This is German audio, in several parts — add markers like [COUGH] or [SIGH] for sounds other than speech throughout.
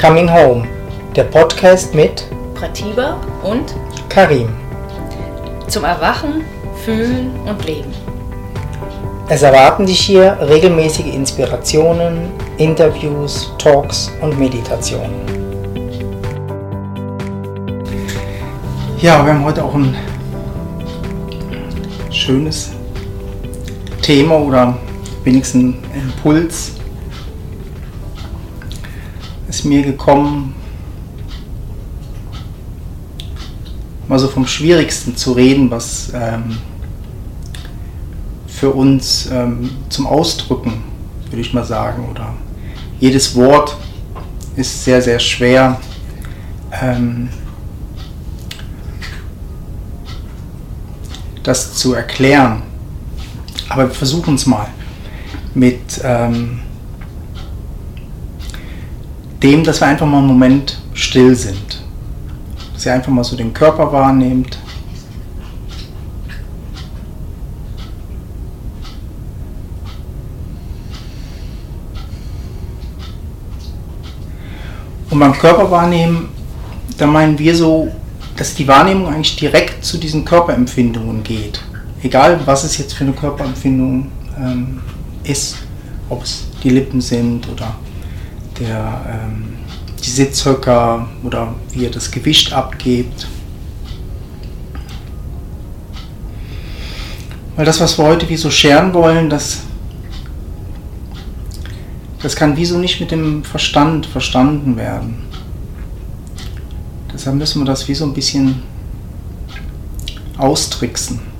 Coming Home, der Podcast mit Pratiba und Karim. zum Erwachen, Fühlen und Leben. Es erwarten dich hier regelmäßige Inspirationen, Interviews, Talks und Meditationen. Ja, wir haben heute auch ein schönes Thema oder wenigstens ein Impuls ist mir gekommen, mal so vom Schwierigsten zu reden, was ähm, für uns ähm, zum Ausdrücken, würde ich mal sagen, oder jedes Wort ist sehr, sehr schwer. Ähm, das zu erklären. Aber wir versuchen es mal mit ähm, dem, dass wir einfach mal einen Moment still sind. Dass ihr einfach mal so den Körper wahrnehmt. Und beim Körper wahrnehmen, da meinen wir so, dass die Wahrnehmung eigentlich direkt zu diesen Körperempfindungen geht. Egal, was es jetzt für eine Körperempfindung ähm, ist, ob es die Lippen sind oder der, ähm, die Sitzhöcker oder wie ihr das Gewicht abgebt. Weil das, was wir heute wie so scheren wollen, das, das kann wie so nicht mit dem Verstand verstanden werden. Deshalb müssen wir das wie so ein bisschen austricksen.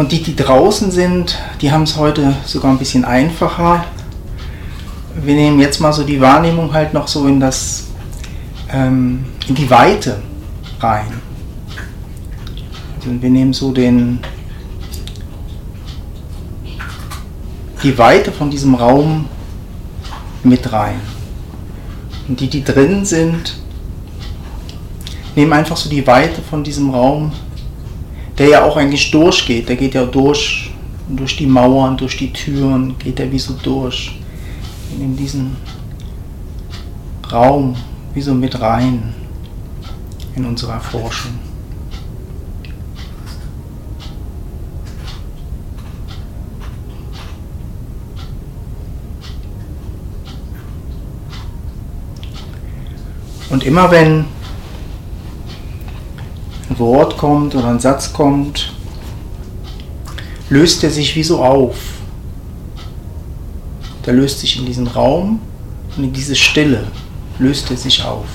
Und die, die draußen sind, die haben es heute sogar ein bisschen einfacher. Wir nehmen jetzt mal so die Wahrnehmung halt noch so in das, ähm, in die Weite rein. Also wir nehmen so den, die Weite von diesem Raum mit rein. Und die, die drin sind, nehmen einfach so die Weite von diesem Raum der ja auch eigentlich durchgeht. Der geht ja durch, durch die Mauern, durch die Türen, geht er wie so durch. In diesen Raum, wie so mit rein in unserer Forschung. Und immer wenn ein Wort kommt oder ein Satz kommt, löst er sich wie so auf. Der löst sich in diesen Raum und in diese Stille löst er sich auf.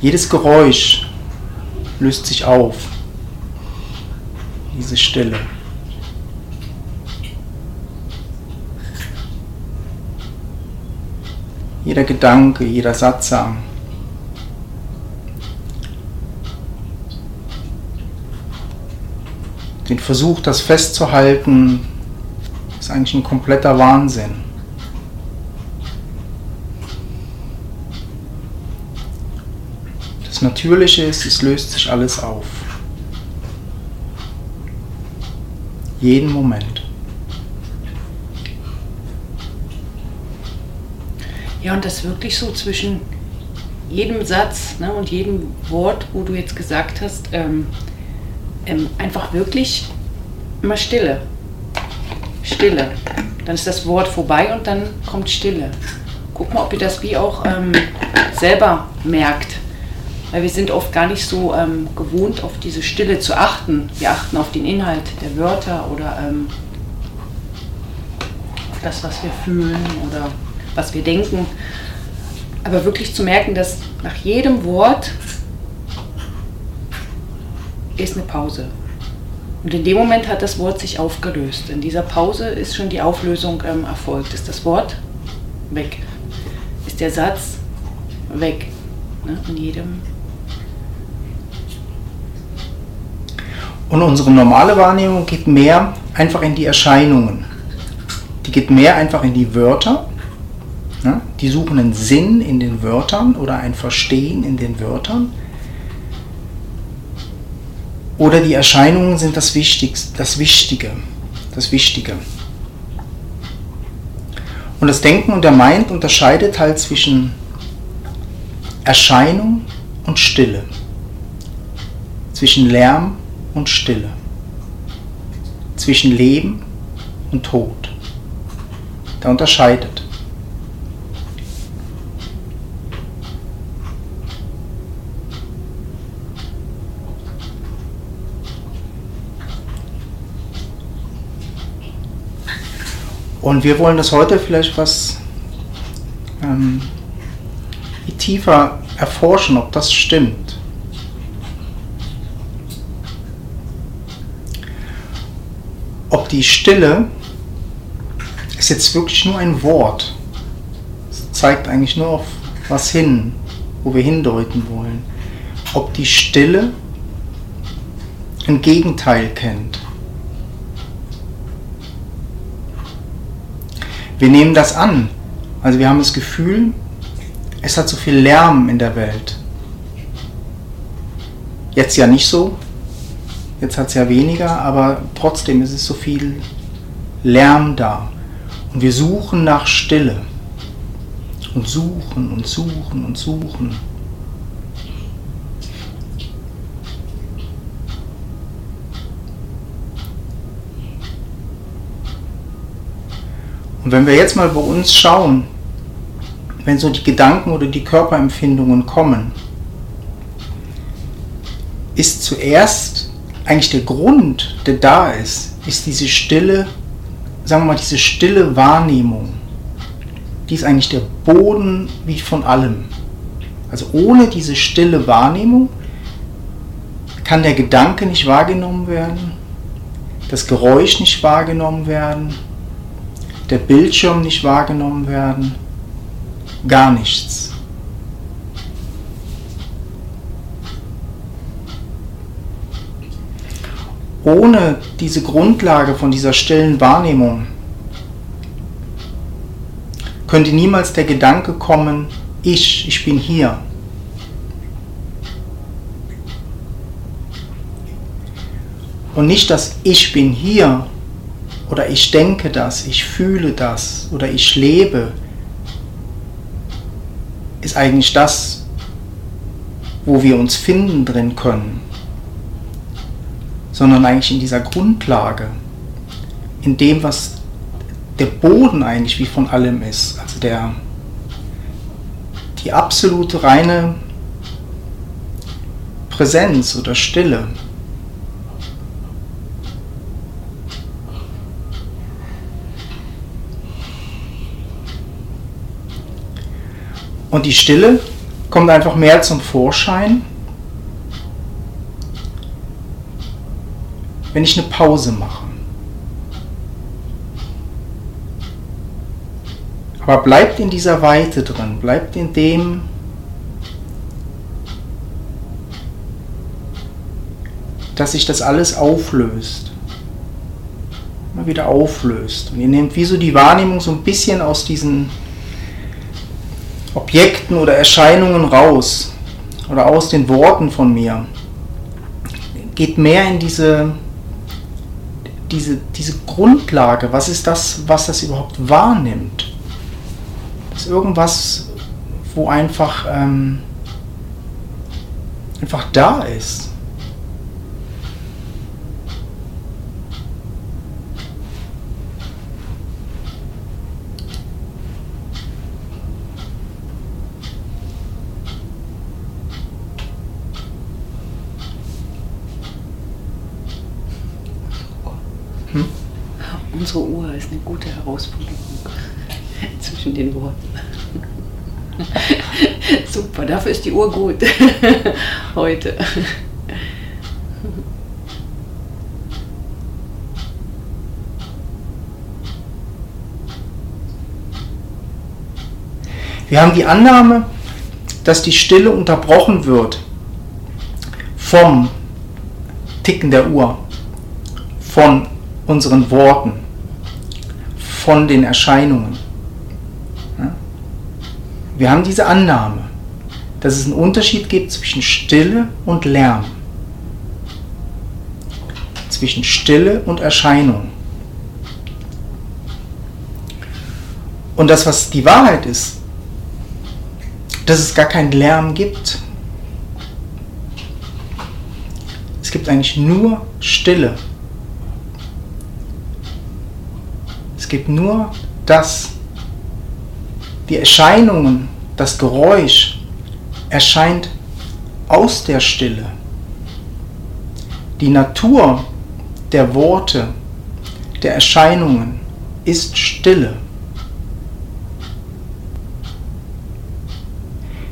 Jedes Geräusch löst sich auf. Diese Stille. Jeder Gedanke, jeder Satzang. Den Versuch, das festzuhalten, ist eigentlich ein kompletter Wahnsinn. Das Natürliche ist, es löst sich alles auf. Jeden Moment. Ja, und das wirklich so zwischen jedem Satz ne, und jedem Wort, wo du jetzt gesagt hast, ähm, ähm, einfach wirklich immer Stille. Stille. Dann ist das Wort vorbei und dann kommt Stille. Guck mal, ob ihr das wie auch ähm, selber merkt. Weil wir sind oft gar nicht so ähm, gewohnt, auf diese Stille zu achten. Wir achten auf den Inhalt der Wörter oder ähm, auf das, was wir fühlen oder was wir denken. Aber wirklich zu merken, dass nach jedem Wort ist eine Pause. Und in dem Moment hat das Wort sich aufgelöst. In dieser Pause ist schon die Auflösung ähm, erfolgt. Ist das Wort weg? Ist der Satz weg? Ne? In jedem. Und unsere normale Wahrnehmung geht mehr einfach in die Erscheinungen die geht mehr einfach in die Wörter. Ja? Die suchen einen Sinn in den Wörtern oder ein Verstehen in den Wörtern. Oder die Erscheinungen sind das Wichtigste, das Wichtige, das Wichtige. Und das Denken und der Mind unterscheidet halt zwischen Erscheinung und Stille, zwischen Lärm und Stille, zwischen Leben und Tod. Da unterscheidet. Und wir wollen das heute vielleicht was ähm, tiefer erforschen, ob das stimmt. Ob die Stille ist jetzt wirklich nur ein Wort. Es zeigt eigentlich nur auf was hin, wo wir hindeuten wollen. Ob die Stille ein Gegenteil kennt. Wir nehmen das an. Also wir haben das Gefühl, es hat so viel Lärm in der Welt. Jetzt ja nicht so. Jetzt hat es ja weniger, aber trotzdem ist es so viel Lärm da. Und wir suchen nach Stille. Und suchen und suchen und suchen. Und wenn wir jetzt mal bei uns schauen, wenn so die Gedanken oder die Körperempfindungen kommen, ist zuerst eigentlich der Grund, der da ist, ist diese stille, sagen wir mal, diese stille Wahrnehmung. Die ist eigentlich der Boden wie von allem. Also ohne diese stille Wahrnehmung kann der Gedanke nicht wahrgenommen werden, das Geräusch nicht wahrgenommen werden, der Bildschirm nicht wahrgenommen werden, gar nichts. Ohne diese Grundlage von dieser stillen Wahrnehmung könnte niemals der Gedanke kommen, ich, ich bin hier. Und nicht das Ich bin hier oder ich denke das, ich fühle das oder ich lebe, ist eigentlich das, wo wir uns finden drin können, sondern eigentlich in dieser Grundlage, in dem, was der Boden eigentlich wie von allem ist, also der, die absolute reine Präsenz oder Stille. Und die Stille kommt einfach mehr zum Vorschein, wenn ich eine Pause mache. Aber bleibt in dieser Weite drin, bleibt in dem, dass sich das alles auflöst. Immer wieder auflöst. Und ihr nehmt wie so die Wahrnehmung so ein bisschen aus diesen Objekten oder Erscheinungen raus oder aus den Worten von mir. Geht mehr in diese, diese, diese Grundlage. Was ist das, was das überhaupt wahrnimmt? Das ist irgendwas, wo einfach, ähm, einfach da ist. Unsere Uhr ist eine gute Herausforderung [LAUGHS] zwischen den Worten. [LAUGHS] Super, dafür ist die Uhr gut [LAUGHS] heute. Wir haben die Annahme, dass die Stille unterbrochen wird vom Ticken der Uhr, von unseren Worten von den Erscheinungen. Wir haben diese Annahme, dass es einen Unterschied gibt zwischen Stille und Lärm, zwischen Stille und Erscheinung. Und das, was die Wahrheit ist, dass es gar keinen Lärm gibt. Es gibt eigentlich nur Stille. Es gibt nur das. Die Erscheinungen, das Geräusch erscheint aus der Stille. Die Natur der Worte, der Erscheinungen ist Stille.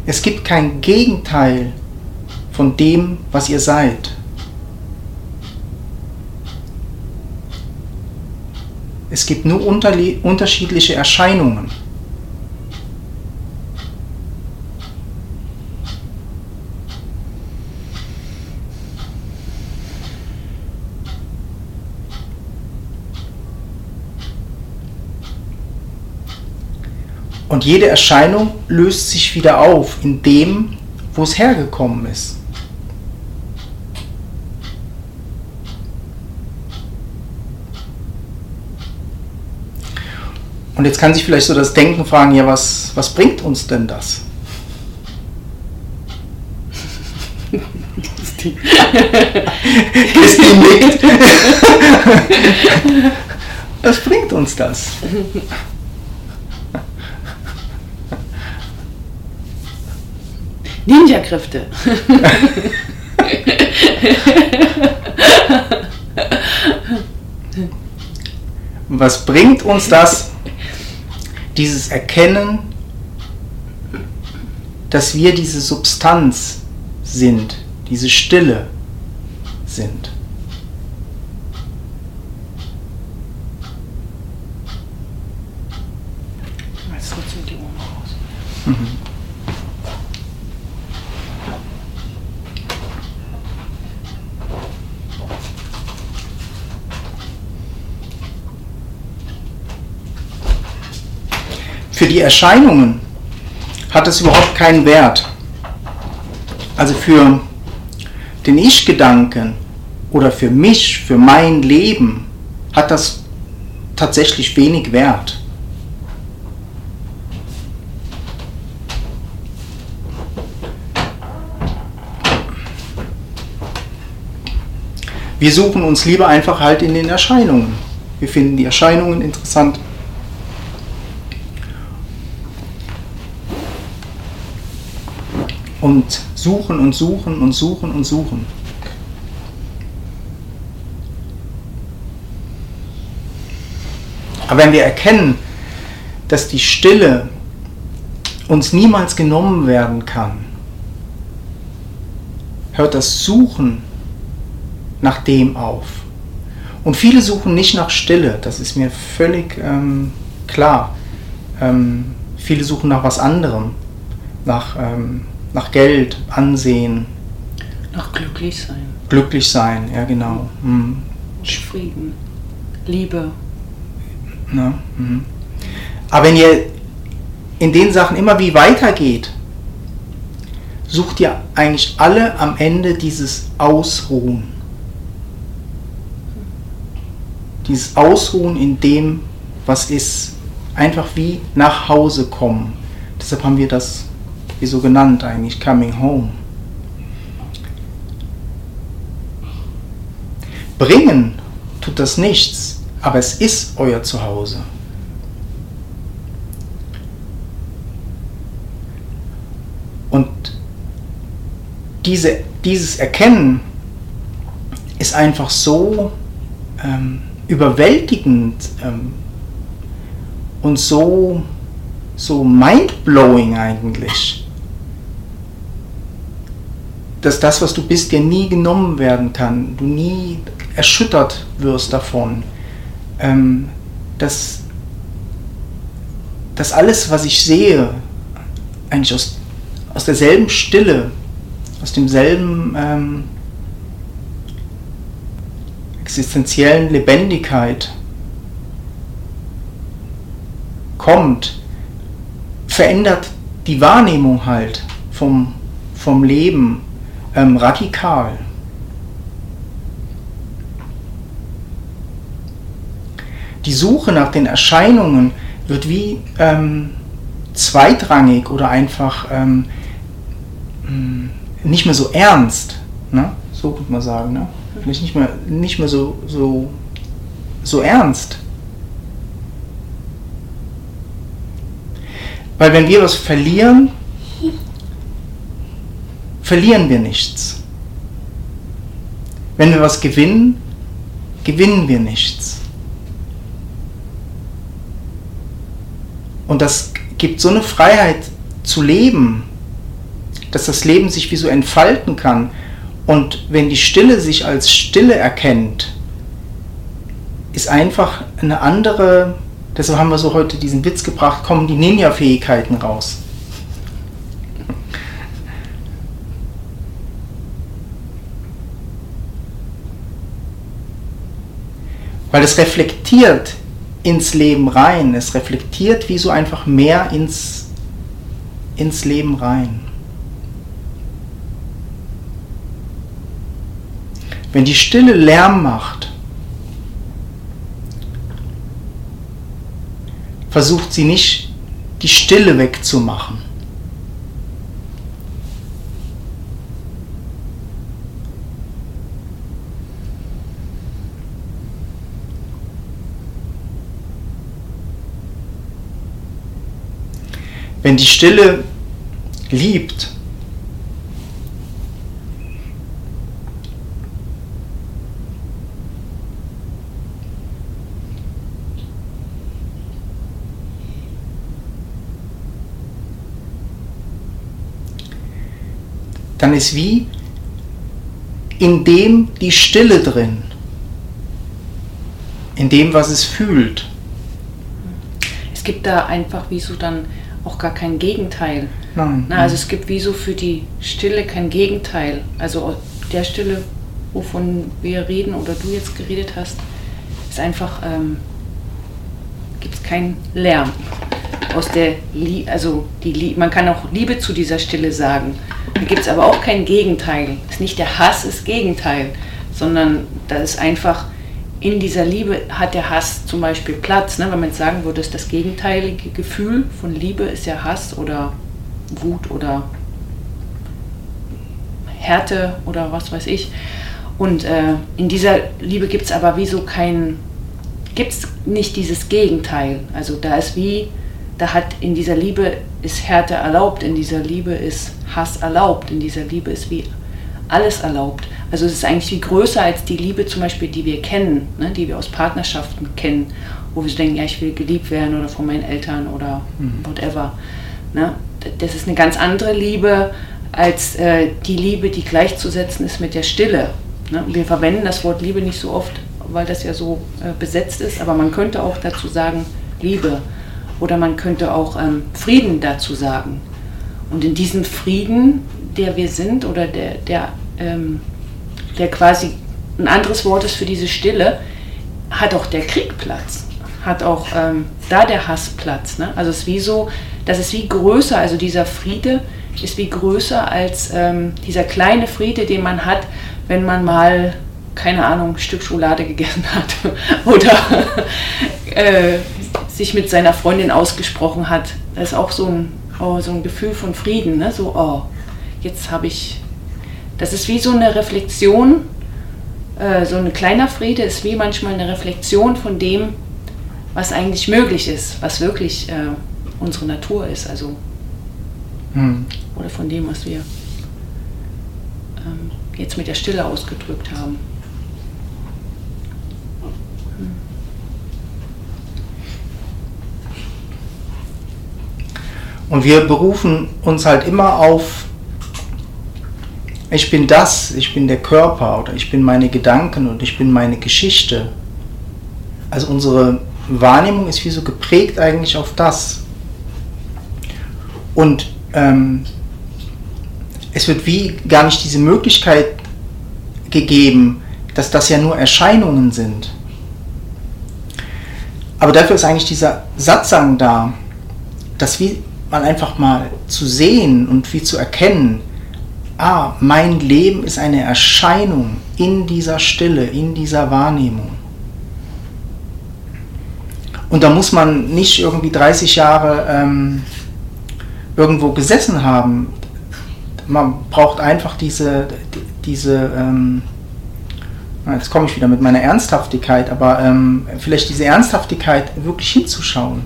Es gibt kein Gegenteil von dem, was ihr seid. Es gibt nur unterschiedliche Erscheinungen. Und jede Erscheinung löst sich wieder auf in dem, wo es hergekommen ist. Und jetzt kann sich vielleicht so das Denken fragen, ja, was, was bringt uns denn das? [LAUGHS] Christine nickt. Was bringt uns das? Ninja-Kräfte. Was bringt uns das, dieses Erkennen, dass wir diese Substanz sind, diese Stille sind? Jetzt trotzdem die Ohren raus. Mhm. Für die Erscheinungen hat es überhaupt keinen Wert. Also für den Ich-Gedanken oder für mich, für mein Leben hat das tatsächlich wenig Wert. Wir suchen uns lieber einfach halt in den Erscheinungen. Wir finden die Erscheinungen interessant. Und suchen und suchen und suchen und suchen. Aber wenn wir erkennen, dass die Stille uns niemals genommen werden kann, hört das Suchen nach dem auf. Und viele suchen nicht nach Stille, das ist mir völlig ähm, klar. Ähm, viele suchen nach was anderem, nach, ähm, nach Geld, Ansehen. Noch glücklich sein. Glücklich sein, ja genau. Mhm. Frieden. Liebe. Ne? Mhm. Aber wenn ihr in den Sachen immer wie weitergeht, sucht ihr eigentlich alle am Ende dieses Ausruhen. Dieses Ausruhen in dem, was ist. Einfach wie nach Hause kommen. Deshalb haben wir das wie so genannt eigentlich, Coming Home. Bringen tut das nichts, aber es ist euer Zuhause. Und diese, dieses Erkennen ist einfach so ähm, überwältigend ähm, und so, so mindblowing eigentlich, dass das, was du bist, dir nie genommen werden kann, du nie erschüttert wirst davon, ähm, dass, dass alles, was ich sehe, eigentlich aus, aus derselben Stille, aus demselben ähm, existenziellen Lebendigkeit kommt, verändert die Wahrnehmung halt vom, vom Leben ähm, radikal. Die Suche nach den Erscheinungen wird wie ähm, zweitrangig oder einfach ähm, hm, nicht mehr so ernst. Ne? So könnte man sagen. Ne? Vielleicht nicht mehr, nicht mehr so, so, so ernst. Weil wenn wir was verlieren, verlieren wir nichts. Wenn wir was gewinnen, gewinnen wir nichts. Und das gibt so eine Freiheit zu leben, dass das Leben sich wie so entfalten kann. Und wenn die Stille sich als Stille erkennt, ist einfach eine andere, deshalb haben wir so heute diesen Witz gebracht, kommen die Ninja-Fähigkeiten raus. Weil es reflektiert ins Leben rein. Es reflektiert wie so einfach mehr ins, ins Leben rein. Wenn die Stille Lärm macht, versucht sie nicht, die Stille wegzumachen. Wenn die Stille liebt, dann ist wie in dem die Stille drin, in dem, was es fühlt. Es gibt da einfach wie so dann auch gar kein Gegenteil. Nein. Na, also es gibt wie so für die Stille kein Gegenteil. Also der Stille, wovon wir reden oder du jetzt geredet hast, ist einfach, ähm, gibt es keinen Lärm. Aus der, Lie also die, man kann auch Liebe zu dieser Stille sagen. Da gibt es aber auch kein Gegenteil. Es ist nicht der Hass, ist Gegenteil, sondern da ist einfach in dieser Liebe hat der Hass zum Beispiel Platz. Ne? Wenn man jetzt sagen würde, dass das gegenteilige Gefühl von Liebe ist ja Hass oder Wut oder Härte oder was weiß ich. Und äh, in dieser Liebe gibt es aber wie so kein, gibt es nicht dieses Gegenteil. Also da ist wie, da hat in dieser Liebe ist Härte erlaubt, in dieser Liebe ist Hass erlaubt, in dieser Liebe ist wie alles erlaubt. Also es ist eigentlich viel größer als die Liebe zum Beispiel, die wir kennen, ne, die wir aus Partnerschaften kennen, wo wir so denken, ja, ich will geliebt werden oder von meinen Eltern oder mhm. whatever. Ne? Das ist eine ganz andere Liebe als äh, die Liebe, die gleichzusetzen ist mit der Stille. Ne? Wir verwenden das Wort Liebe nicht so oft, weil das ja so äh, besetzt ist, aber man könnte auch dazu sagen Liebe oder man könnte auch ähm, Frieden dazu sagen. Und in diesem Frieden, der wir sind oder der, der ähm, der quasi ein anderes Wort ist für diese Stille, hat auch der Krieg Platz, hat auch ähm, da der Hass Platz. Ne? Also es ist wie so, das ist wie größer, also dieser Friede ist wie größer als ähm, dieser kleine Friede, den man hat, wenn man mal, keine Ahnung, ein Stück Schokolade gegessen hat [LAUGHS] oder äh, sich mit seiner Freundin ausgesprochen hat. Das ist auch so ein, oh, so ein Gefühl von Frieden, ne? so, oh, jetzt habe ich das ist wie so eine Reflexion, äh, so ein kleiner Friede ist wie manchmal eine Reflexion von dem, was eigentlich möglich ist, was wirklich äh, unsere Natur ist, also hm. oder von dem, was wir ähm, jetzt mit der Stille ausgedrückt haben. Und wir berufen uns halt immer auf ich bin das, ich bin der Körper oder ich bin meine Gedanken und ich bin meine Geschichte. Also unsere Wahrnehmung ist wie so geprägt eigentlich auf das. Und ähm, es wird wie gar nicht diese Möglichkeit gegeben, dass das ja nur Erscheinungen sind. Aber dafür ist eigentlich dieser Satzang da, dass wie mal einfach mal zu sehen und wie zu erkennen, ah, mein Leben ist eine Erscheinung in dieser Stille, in dieser Wahrnehmung. Und da muss man nicht irgendwie 30 Jahre ähm, irgendwo gesessen haben. Man braucht einfach diese, diese ähm, jetzt komme ich wieder mit meiner Ernsthaftigkeit, aber ähm, vielleicht diese Ernsthaftigkeit wirklich hinzuschauen.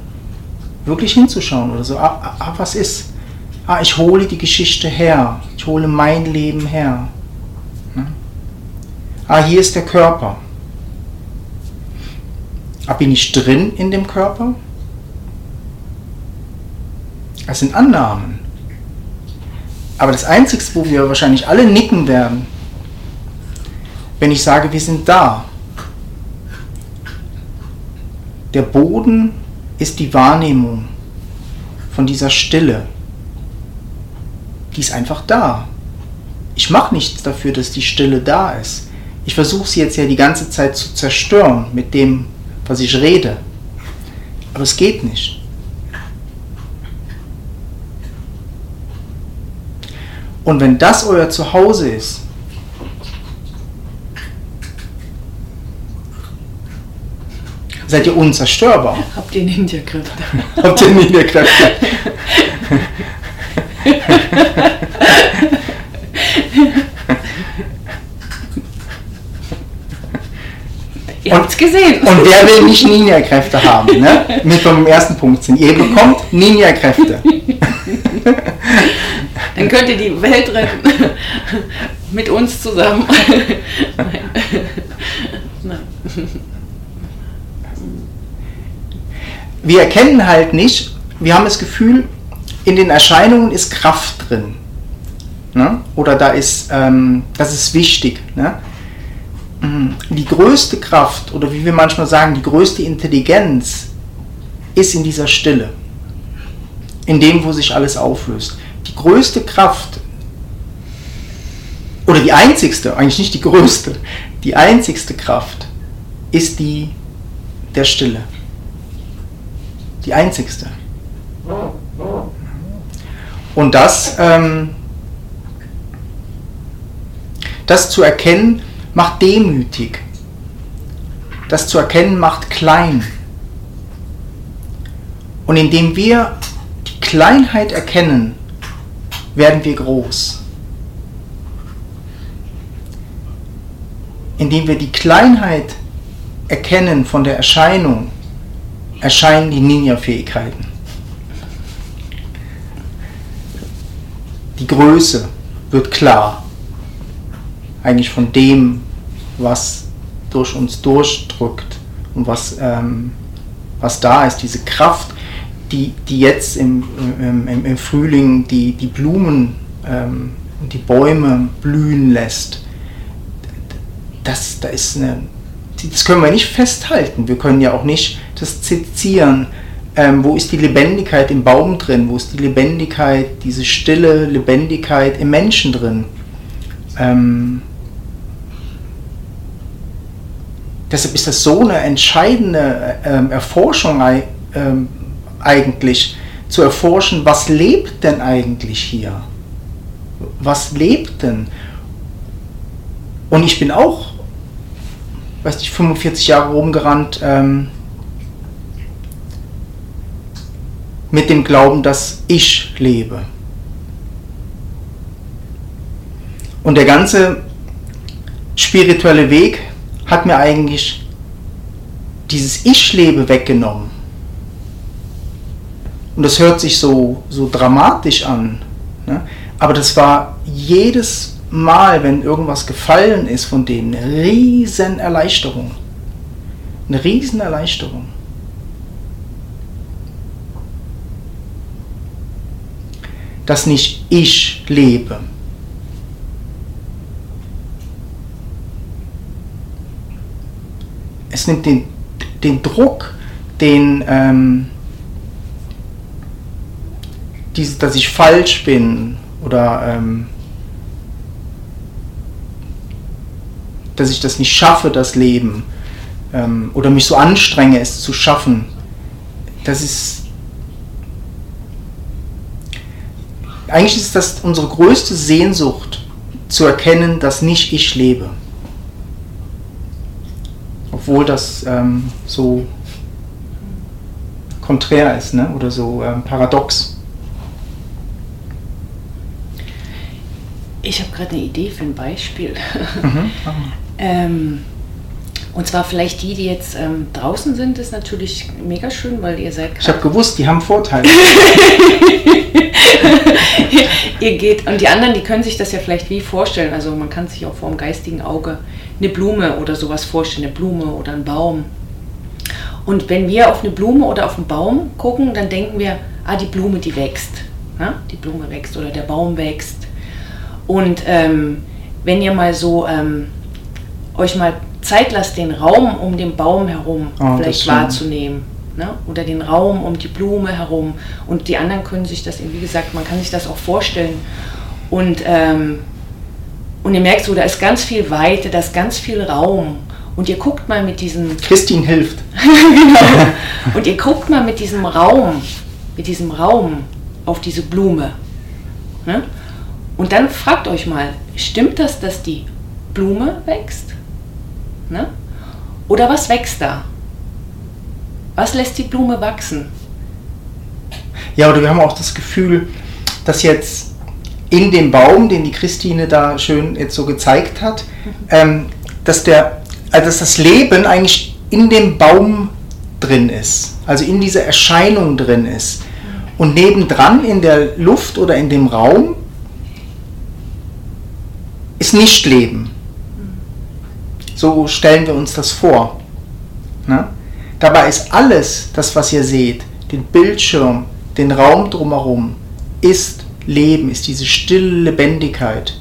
Wirklich hinzuschauen oder so. Ah, ah, was ist? Ah, ich hole die Geschichte her. Ich hole mein Leben her. Ne? Ah, hier ist der Körper. Ah, bin ich drin in dem Körper? Das sind Annahmen. Aber das Einzige, wo wir wahrscheinlich alle nicken werden, wenn ich sage, wir sind da. Der Boden ist die Wahrnehmung von dieser Stille. Die ist einfach da. Ich mache nichts dafür, dass die Stille da ist. Ich versuche sie jetzt ja die ganze Zeit zu zerstören mit dem, was ich rede. Aber es geht nicht. Und wenn das euer Zuhause ist, seid ihr unzerstörbar. Habt ihr Ninja-Kräfte? Habt ihr Ninja-Kräfte? [LAUGHS] [LAUGHS] Ihr habt's gesehen. Und wer will nicht Ninja-Kräfte haben? Ne? Mit beim ersten Punkt sind. Ihr bekommt Ninja-Kräfte. [LAUGHS] Dann könnt ihr die Welt retten. [LAUGHS] Mit uns zusammen. Nein. Nein. wir erkennen halt nicht, wir haben das Gefühl, in den Erscheinungen ist Kraft drin. Ne? Oder da ist, ähm, das ist wichtig. Ne? Mhm. Die größte Kraft, oder wie wir manchmal sagen, die größte Intelligenz ist in dieser Stille. In dem, wo sich alles auflöst. Die größte Kraft, oder die einzigste, eigentlich nicht die größte, die einzigste Kraft ist die der Stille. Die einzigste. Und das, ähm, das zu erkennen, macht demütig. Das zu erkennen, macht klein. Und indem wir die Kleinheit erkennen, werden wir groß. Indem wir die Kleinheit erkennen von der Erscheinung, erscheinen die Ninja-Fähigkeiten. Die Größe wird klar. Eigentlich von dem, was durch uns durchdrückt und was, ähm, was da ist, diese Kraft, die, die jetzt im, im, im Frühling die, die Blumen ähm, und die Bäume blühen lässt. Das, da ist eine, das können wir nicht festhalten. Wir können ja auch nicht das Sezieren. Ähm, wo ist die Lebendigkeit im Baum drin? Wo ist die Lebendigkeit, diese stille Lebendigkeit im Menschen drin? Ähm, deshalb ist das so eine entscheidende ähm, Erforschung ähm, eigentlich, zu erforschen, was lebt denn eigentlich hier? Was lebt denn? Und ich bin auch, weiß nicht, 45 Jahre rumgerannt, ähm, mit dem Glauben, dass ich lebe. Und der ganze spirituelle Weg hat mir eigentlich dieses Ich lebe weggenommen. Und das hört sich so, so dramatisch an. Ne? Aber das war jedes Mal, wenn irgendwas gefallen ist von denen, eine riesen Erleichterung. Eine riesen Erleichterung. Dass nicht ich lebe. Es nimmt den, den Druck, den, ähm, diese, dass ich falsch bin oder ähm, dass ich das nicht schaffe, das Leben, ähm, oder mich so anstrenge, es zu schaffen, das ist. Eigentlich ist das unsere größte Sehnsucht, zu erkennen, dass nicht ich lebe. Obwohl das ähm, so konträr ist ne? oder so ähm, paradox. Ich habe gerade eine Idee für ein Beispiel. Mhm. [LAUGHS] ähm, und zwar vielleicht die, die jetzt ähm, draußen sind, ist natürlich mega schön, weil ihr seid. Ich habe gewusst, die haben Vorteile. [LAUGHS] [LAUGHS] ihr geht und die anderen, die können sich das ja vielleicht wie vorstellen. Also man kann sich auch vor dem geistigen Auge eine Blume oder sowas vorstellen, eine Blume oder ein Baum. Und wenn wir auf eine Blume oder auf einen Baum gucken, dann denken wir, ah, die Blume, die wächst. Ja? Die Blume wächst oder der Baum wächst. Und ähm, wenn ihr mal so ähm, euch mal Zeit lasst, den Raum um den Baum herum oh, vielleicht wahrzunehmen. Ne? Oder den Raum um die Blume herum. Und die anderen können sich das, wie gesagt, man kann sich das auch vorstellen. Und, ähm, und ihr merkt so, da ist ganz viel Weite, da ist ganz viel Raum. Und ihr guckt mal mit diesem. Christine hilft. [LAUGHS] genau. Und ihr guckt mal mit diesem Raum, mit diesem Raum auf diese Blume. Ne? Und dann fragt euch mal, stimmt das, dass die Blume wächst? Ne? Oder was wächst da? Was lässt die Blume wachsen? Ja, oder wir haben auch das Gefühl, dass jetzt in dem Baum, den die Christine da schön jetzt so gezeigt hat, ähm, dass, der, also dass das Leben eigentlich in dem Baum drin ist, also in dieser Erscheinung drin ist. Und nebendran in der Luft oder in dem Raum ist nicht Leben. So stellen wir uns das vor. Ne? Dabei ist alles, das was ihr seht, den Bildschirm, den Raum drumherum, ist Leben, ist diese stille Lebendigkeit.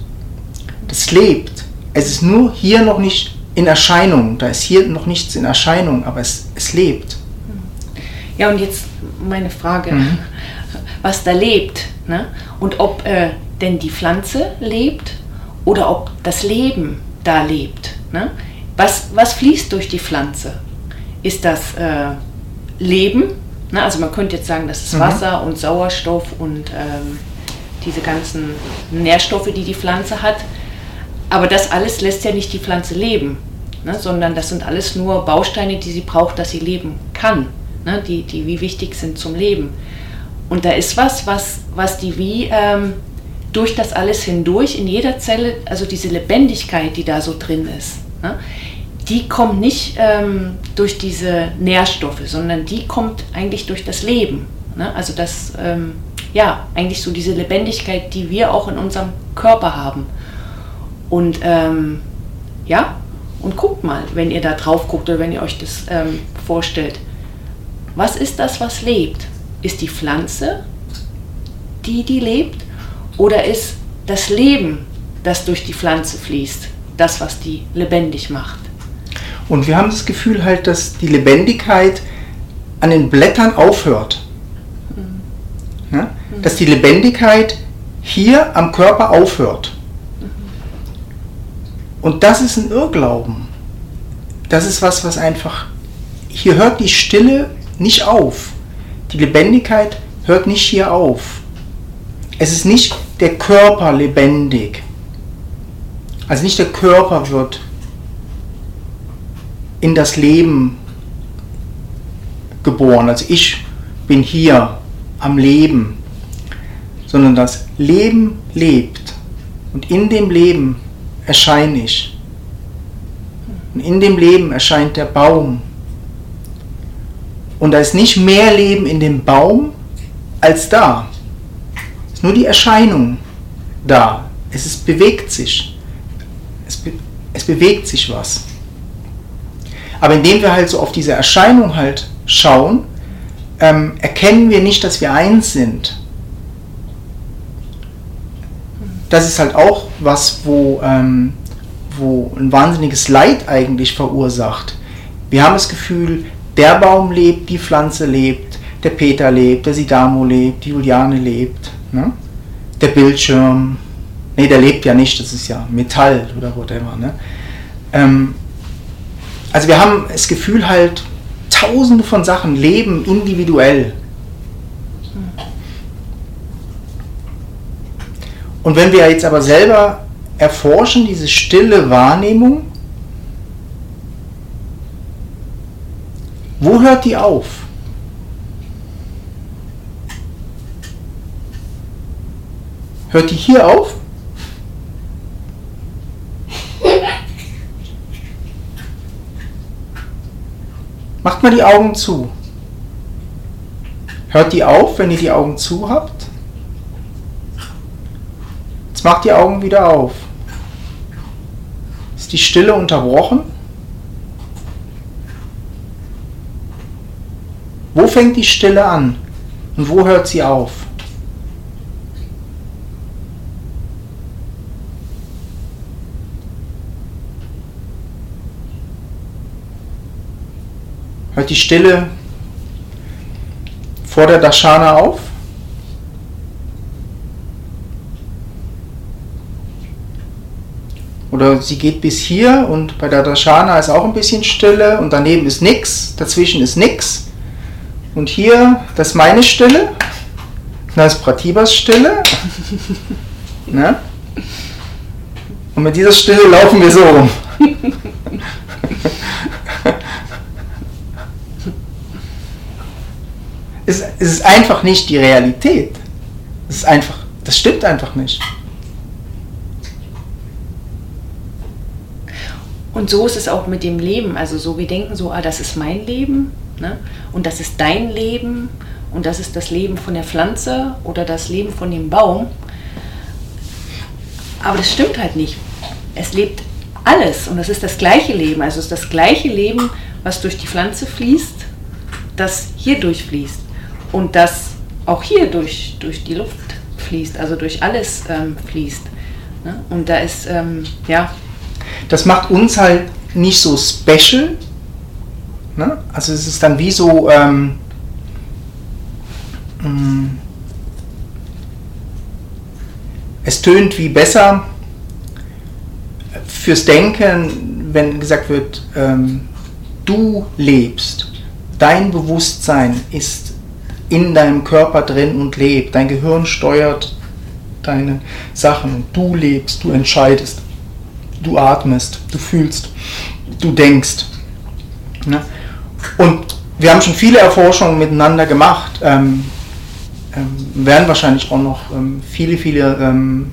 Das lebt. Es ist nur hier noch nicht in Erscheinung. Da ist hier noch nichts in Erscheinung, aber es, es lebt. Ja, und jetzt meine Frage, mhm. was da lebt ne? und ob äh, denn die Pflanze lebt oder ob das Leben da lebt. Ne? Was, was fließt durch die Pflanze? Ist das äh, Leben? Na, also man könnte jetzt sagen, das ist mhm. Wasser und Sauerstoff und ähm, diese ganzen Nährstoffe, die die Pflanze hat. Aber das alles lässt ja nicht die Pflanze leben, ne, sondern das sind alles nur Bausteine, die sie braucht, dass sie leben kann, ne, die, die wie wichtig sind zum Leben. Und da ist was, was, was die wie ähm, durch das alles hindurch in jeder Zelle, also diese Lebendigkeit, die da so drin ist, ne, die kommt nicht ähm, durch diese Nährstoffe, sondern die kommt eigentlich durch das Leben. Ne? Also das, ähm, ja, eigentlich so diese Lebendigkeit, die wir auch in unserem Körper haben. Und ähm, ja, und guckt mal, wenn ihr da drauf guckt oder wenn ihr euch das ähm, vorstellt. Was ist das, was lebt? Ist die Pflanze, die, die lebt? Oder ist das Leben, das durch die Pflanze fließt, das, was die lebendig macht? Und wir haben das Gefühl halt, dass die Lebendigkeit an den Blättern aufhört. Mhm. Ja? Dass die Lebendigkeit hier am Körper aufhört. Und das ist ein Irrglauben. Das ist was, was einfach, hier hört die Stille nicht auf. Die Lebendigkeit hört nicht hier auf. Es ist nicht der Körper lebendig. Also nicht der Körper wird in das Leben geboren. Also ich bin hier am Leben, sondern das Leben lebt. Und in dem Leben erscheine ich. Und in dem Leben erscheint der Baum. Und da ist nicht mehr Leben in dem Baum als da. Es ist nur die Erscheinung da. Es ist, bewegt sich. Es, be es bewegt sich was. Aber indem wir halt so auf diese Erscheinung halt schauen, ähm, erkennen wir nicht, dass wir eins sind. Das ist halt auch was, wo, ähm, wo ein wahnsinniges Leid eigentlich verursacht. Wir haben das Gefühl, der Baum lebt, die Pflanze lebt, der Peter lebt, der Sidamo lebt, die Juliane lebt, ne? der Bildschirm, nee, der lebt ja nicht, das ist ja Metall oder whatever. Ne? Ähm, also wir haben das Gefühl halt, tausende von Sachen leben individuell. Und wenn wir jetzt aber selber erforschen, diese stille Wahrnehmung, wo hört die auf? Hört die hier auf? Macht mal die Augen zu. Hört die auf, wenn ihr die Augen zu habt? Jetzt macht die Augen wieder auf. Ist die Stille unterbrochen? Wo fängt die Stille an und wo hört sie auf? Hört die Stille vor der Dashana auf? Oder sie geht bis hier und bei der Dashana ist auch ein bisschen Stille und daneben ist nichts, dazwischen ist nichts. Und hier, das ist meine Stille, das ist Pratibas Stille. [LAUGHS] ne? Und mit dieser Stille laufen wir so rum. [LAUGHS] es, es ist einfach nicht die Realität. Es ist einfach, das stimmt einfach nicht. Und so ist es auch mit dem Leben. Also so wir denken so, ah, das ist mein Leben ne? und das ist dein Leben und das ist das Leben von der Pflanze oder das Leben von dem Baum. Aber das stimmt halt nicht. Es lebt alles und es ist das gleiche Leben. Also es ist das gleiche Leben, was durch die Pflanze fließt, das hier durchfließt und das auch hier durch, durch die Luft fließt, also durch alles ähm, fließt. Ne? Und da ist, ähm, ja. Das macht uns halt nicht so special. Ne? Also es ist dann wie so, ähm, mm, es tönt wie besser fürs Denken, wenn gesagt wird, ähm, du lebst, dein Bewusstsein ist in deinem Körper drin und lebt. Dein Gehirn steuert deine Sachen. Du lebst, du entscheidest, du atmest, du fühlst, du denkst. Ne? Und wir haben schon viele Erforschungen miteinander gemacht, ähm, ähm, werden wahrscheinlich auch noch ähm, viele, viele ähm,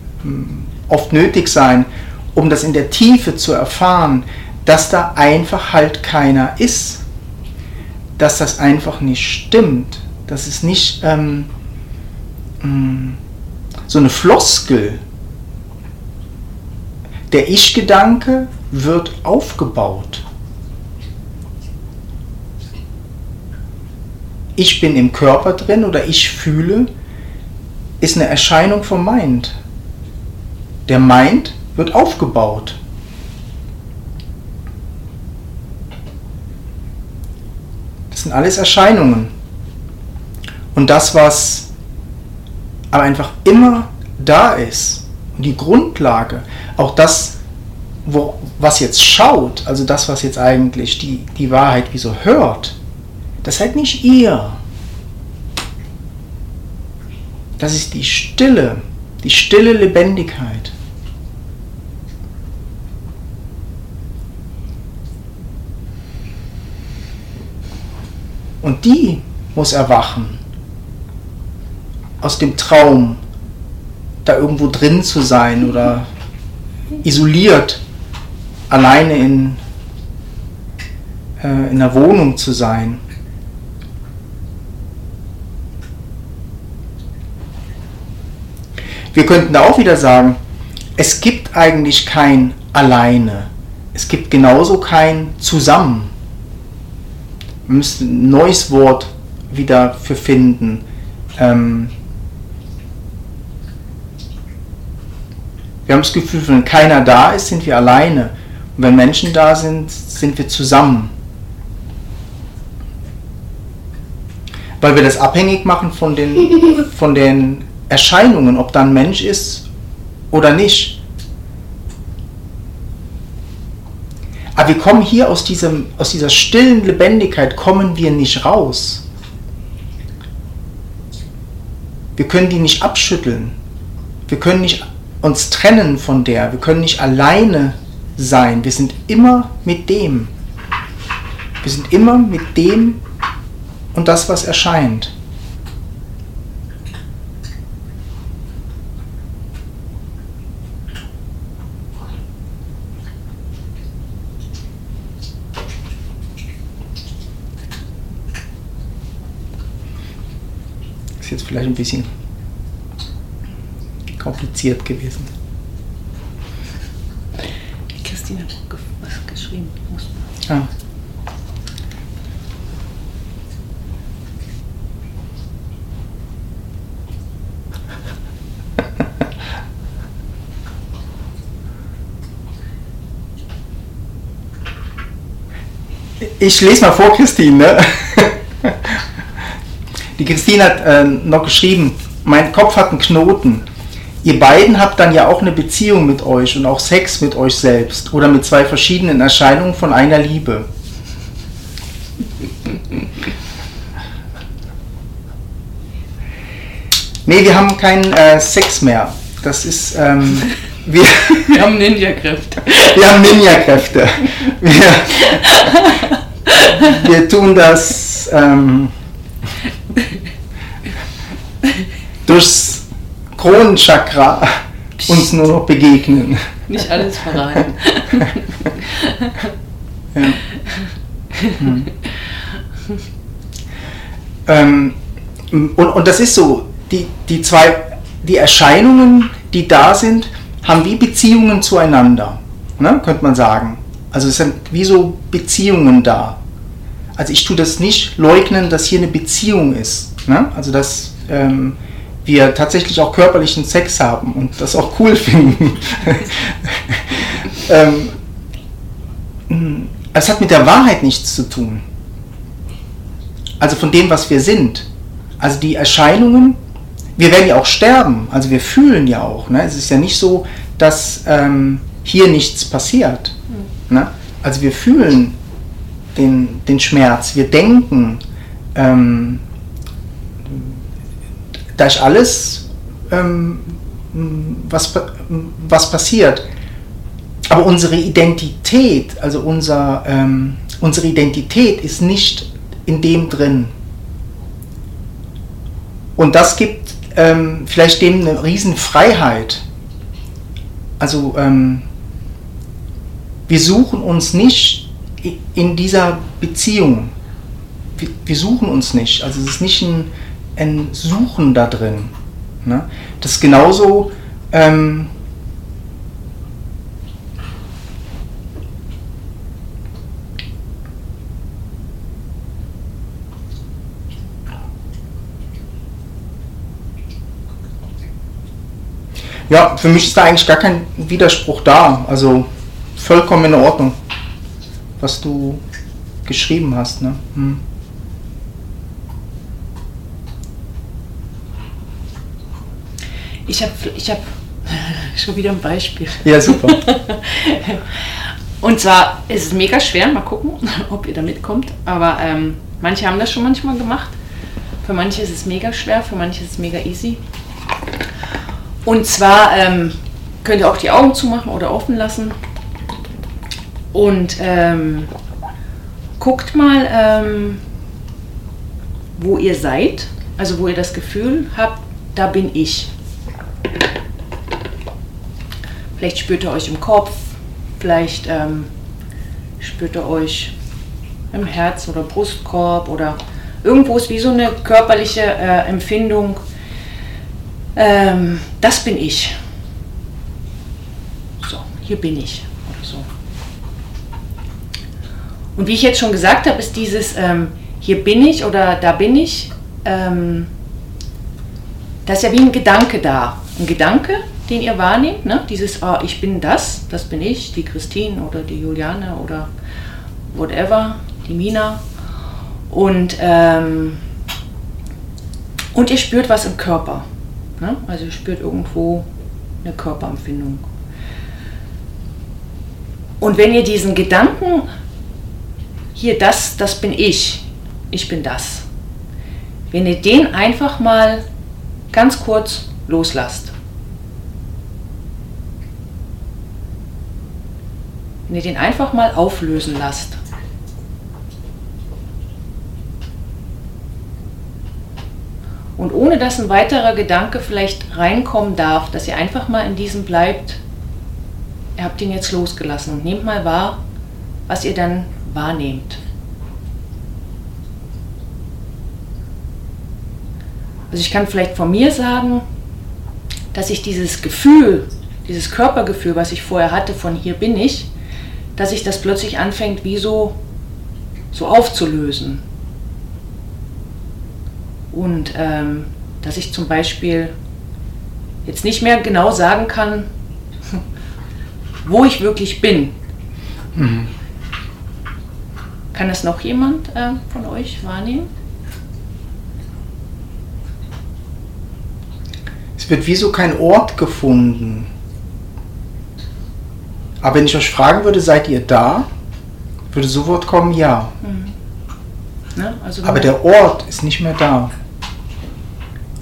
oft nötig sein, um das in der Tiefe zu erfahren, dass da einfach halt keiner ist, dass das einfach nicht stimmt, das ist nicht ähm, mm, so eine Floskel. Der Ich-Gedanke wird aufgebaut. Ich bin im Körper drin oder ich fühle, ist eine Erscheinung vom Mind. Der Mind wird aufgebaut. Das sind alles Erscheinungen. Und das, was aber einfach immer da ist, die Grundlage, auch das, wo, was jetzt schaut, also das, was jetzt eigentlich die, die Wahrheit wie so hört, das seid nicht ihr. Das ist die Stille, die stille Lebendigkeit. Und die muss erwachen aus dem Traum, da irgendwo drin zu sein oder [LAUGHS] isoliert, alleine in, äh, in einer Wohnung zu sein. Wir könnten da auch wieder sagen, es gibt eigentlich kein Alleine. Es gibt genauso kein Zusammen. Wir müssten ein neues Wort wieder für finden. Ähm, Wir haben das Gefühl, wenn keiner da ist, sind wir alleine. Und wenn Menschen da sind, sind wir zusammen. Weil wir das abhängig machen von den, [LAUGHS] von den Erscheinungen, ob da ein Mensch ist oder nicht. Aber wir kommen hier aus, diesem, aus dieser stillen Lebendigkeit, kommen wir nicht raus. Wir können die nicht abschütteln. Wir können nicht uns trennen von der. Wir können nicht alleine sein. Wir sind immer mit dem. Wir sind immer mit dem und das, was erscheint. Ist jetzt vielleicht ein bisschen kompliziert gewesen. Christine hat was geschrieben. Ah. Ich lese mal vor, Christine. Ne? Die Christine hat äh, noch geschrieben, mein Kopf hat einen Knoten. Ihr beiden habt dann ja auch eine Beziehung mit euch und auch Sex mit euch selbst oder mit zwei verschiedenen Erscheinungen von einer Liebe. Nee, wir haben keinen äh, Sex mehr. Das ist. Ähm, [LAUGHS] wir, wir haben Ninja-Kräfte. Wir haben Ninja-Kräfte. Wir, wir tun das. Ähm, durchs Kronenchakra uns nur noch begegnen. Nicht alles verraten. [LAUGHS] ja. Hm. Ähm, und, und das ist so, die, die zwei, die Erscheinungen, die da sind, haben wie Beziehungen zueinander, ne, könnte man sagen. Also es sind wie so Beziehungen da. Also ich tue das nicht leugnen, dass hier eine Beziehung ist. Ne? Also dass ähm, wir tatsächlich auch körperlichen Sex haben und das auch cool [LAUGHS] finden. ähm, es hat mit der Wahrheit nichts zu tun. Also von dem, was wir sind. Also die Erscheinungen, wir werden ja auch sterben, also wir fühlen ja auch. Ne? Es ist ja nicht so, dass ähm, hier nichts passiert. Mhm. Ne? Also wir fühlen den, den Schmerz, wir denken, ähm, da ist alles, ähm, was, was passiert. Aber unsere Identität, also unser, ähm, unsere Identität ist nicht in dem drin. Und das gibt ähm, vielleicht dem eine Riesenfreiheit. Also ähm, wir suchen uns nicht in dieser Beziehung. Wir, wir suchen uns nicht. Also es ist nicht ein, ein Suchen da drin. Ne? Das ist genauso. Ähm, ja, für mich ist da eigentlich gar kein Widerspruch da. Also vollkommen in Ordnung, was du geschrieben hast. Ne? Hm. Ich habe ich hab [LAUGHS] schon wieder ein Beispiel. Ja, super. [LAUGHS] Und zwar ist es mega schwer, mal gucken, [LAUGHS] ob ihr da mitkommt. Aber ähm, manche haben das schon manchmal gemacht. Für manche ist es mega schwer, für manche ist es mega easy. Und zwar ähm, könnt ihr auch die Augen zumachen oder offen lassen. Und ähm, guckt mal, ähm, wo ihr seid. Also wo ihr das Gefühl habt, da bin ich. Vielleicht spürt ihr euch im Kopf, vielleicht ähm, spürt ihr euch im Herz oder Brustkorb oder irgendwo ist wie so eine körperliche äh, Empfindung. Ähm, das bin ich. So, hier bin ich oder so. Und wie ich jetzt schon gesagt habe, ist dieses ähm, hier bin ich oder da bin ich, ähm, das ist ja wie ein Gedanke da. Ein Gedanke, den ihr wahrnehmt, ne? dieses ah, ich bin das, das bin ich, die Christine oder die Juliane oder whatever, die Mina. Und, ähm, und ihr spürt was im Körper. Ne? Also ihr spürt irgendwo eine Körperempfindung. Und wenn ihr diesen Gedanken, hier das, das bin ich, ich bin das, wenn ihr den einfach mal ganz kurz loslasst. Wenn ihr den einfach mal auflösen lasst. Und ohne dass ein weiterer Gedanke vielleicht reinkommen darf, dass ihr einfach mal in diesem bleibt, ihr habt ihn jetzt losgelassen und nehmt mal wahr, was ihr dann wahrnehmt. Also ich kann vielleicht von mir sagen, dass ich dieses Gefühl, dieses Körpergefühl, was ich vorher hatte von hier bin ich, dass sich das plötzlich anfängt wie so, so aufzulösen. Und ähm, dass ich zum Beispiel jetzt nicht mehr genau sagen kann, [LAUGHS] wo ich wirklich bin. Mhm. Kann das noch jemand äh, von euch wahrnehmen? Es wird wie so kein Ort gefunden. Aber wenn ich euch fragen würde, seid ihr da? Würde sofort kommen, ja. Mhm. Ne? Also Aber der Ort ist nicht mehr da.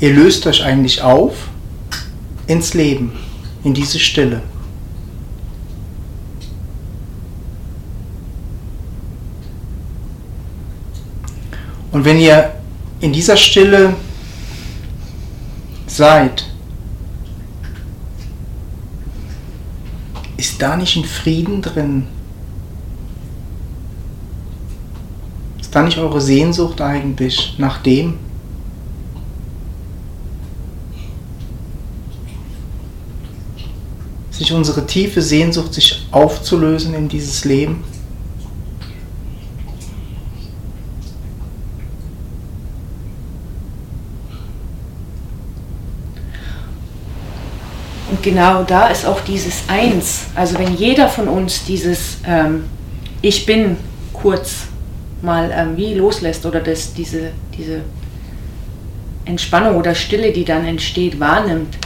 Ihr löst euch eigentlich auf ins Leben, in diese Stille. Und wenn ihr in dieser Stille seid, ist da nicht ein Frieden drin? Ist da nicht eure Sehnsucht eigentlich nach dem? sich unsere tiefe Sehnsucht, sich aufzulösen in dieses Leben? Genau da ist auch dieses Eins. Also wenn jeder von uns dieses ähm, Ich bin kurz mal ähm, wie loslässt oder das, diese, diese Entspannung oder Stille, die dann entsteht, wahrnimmt,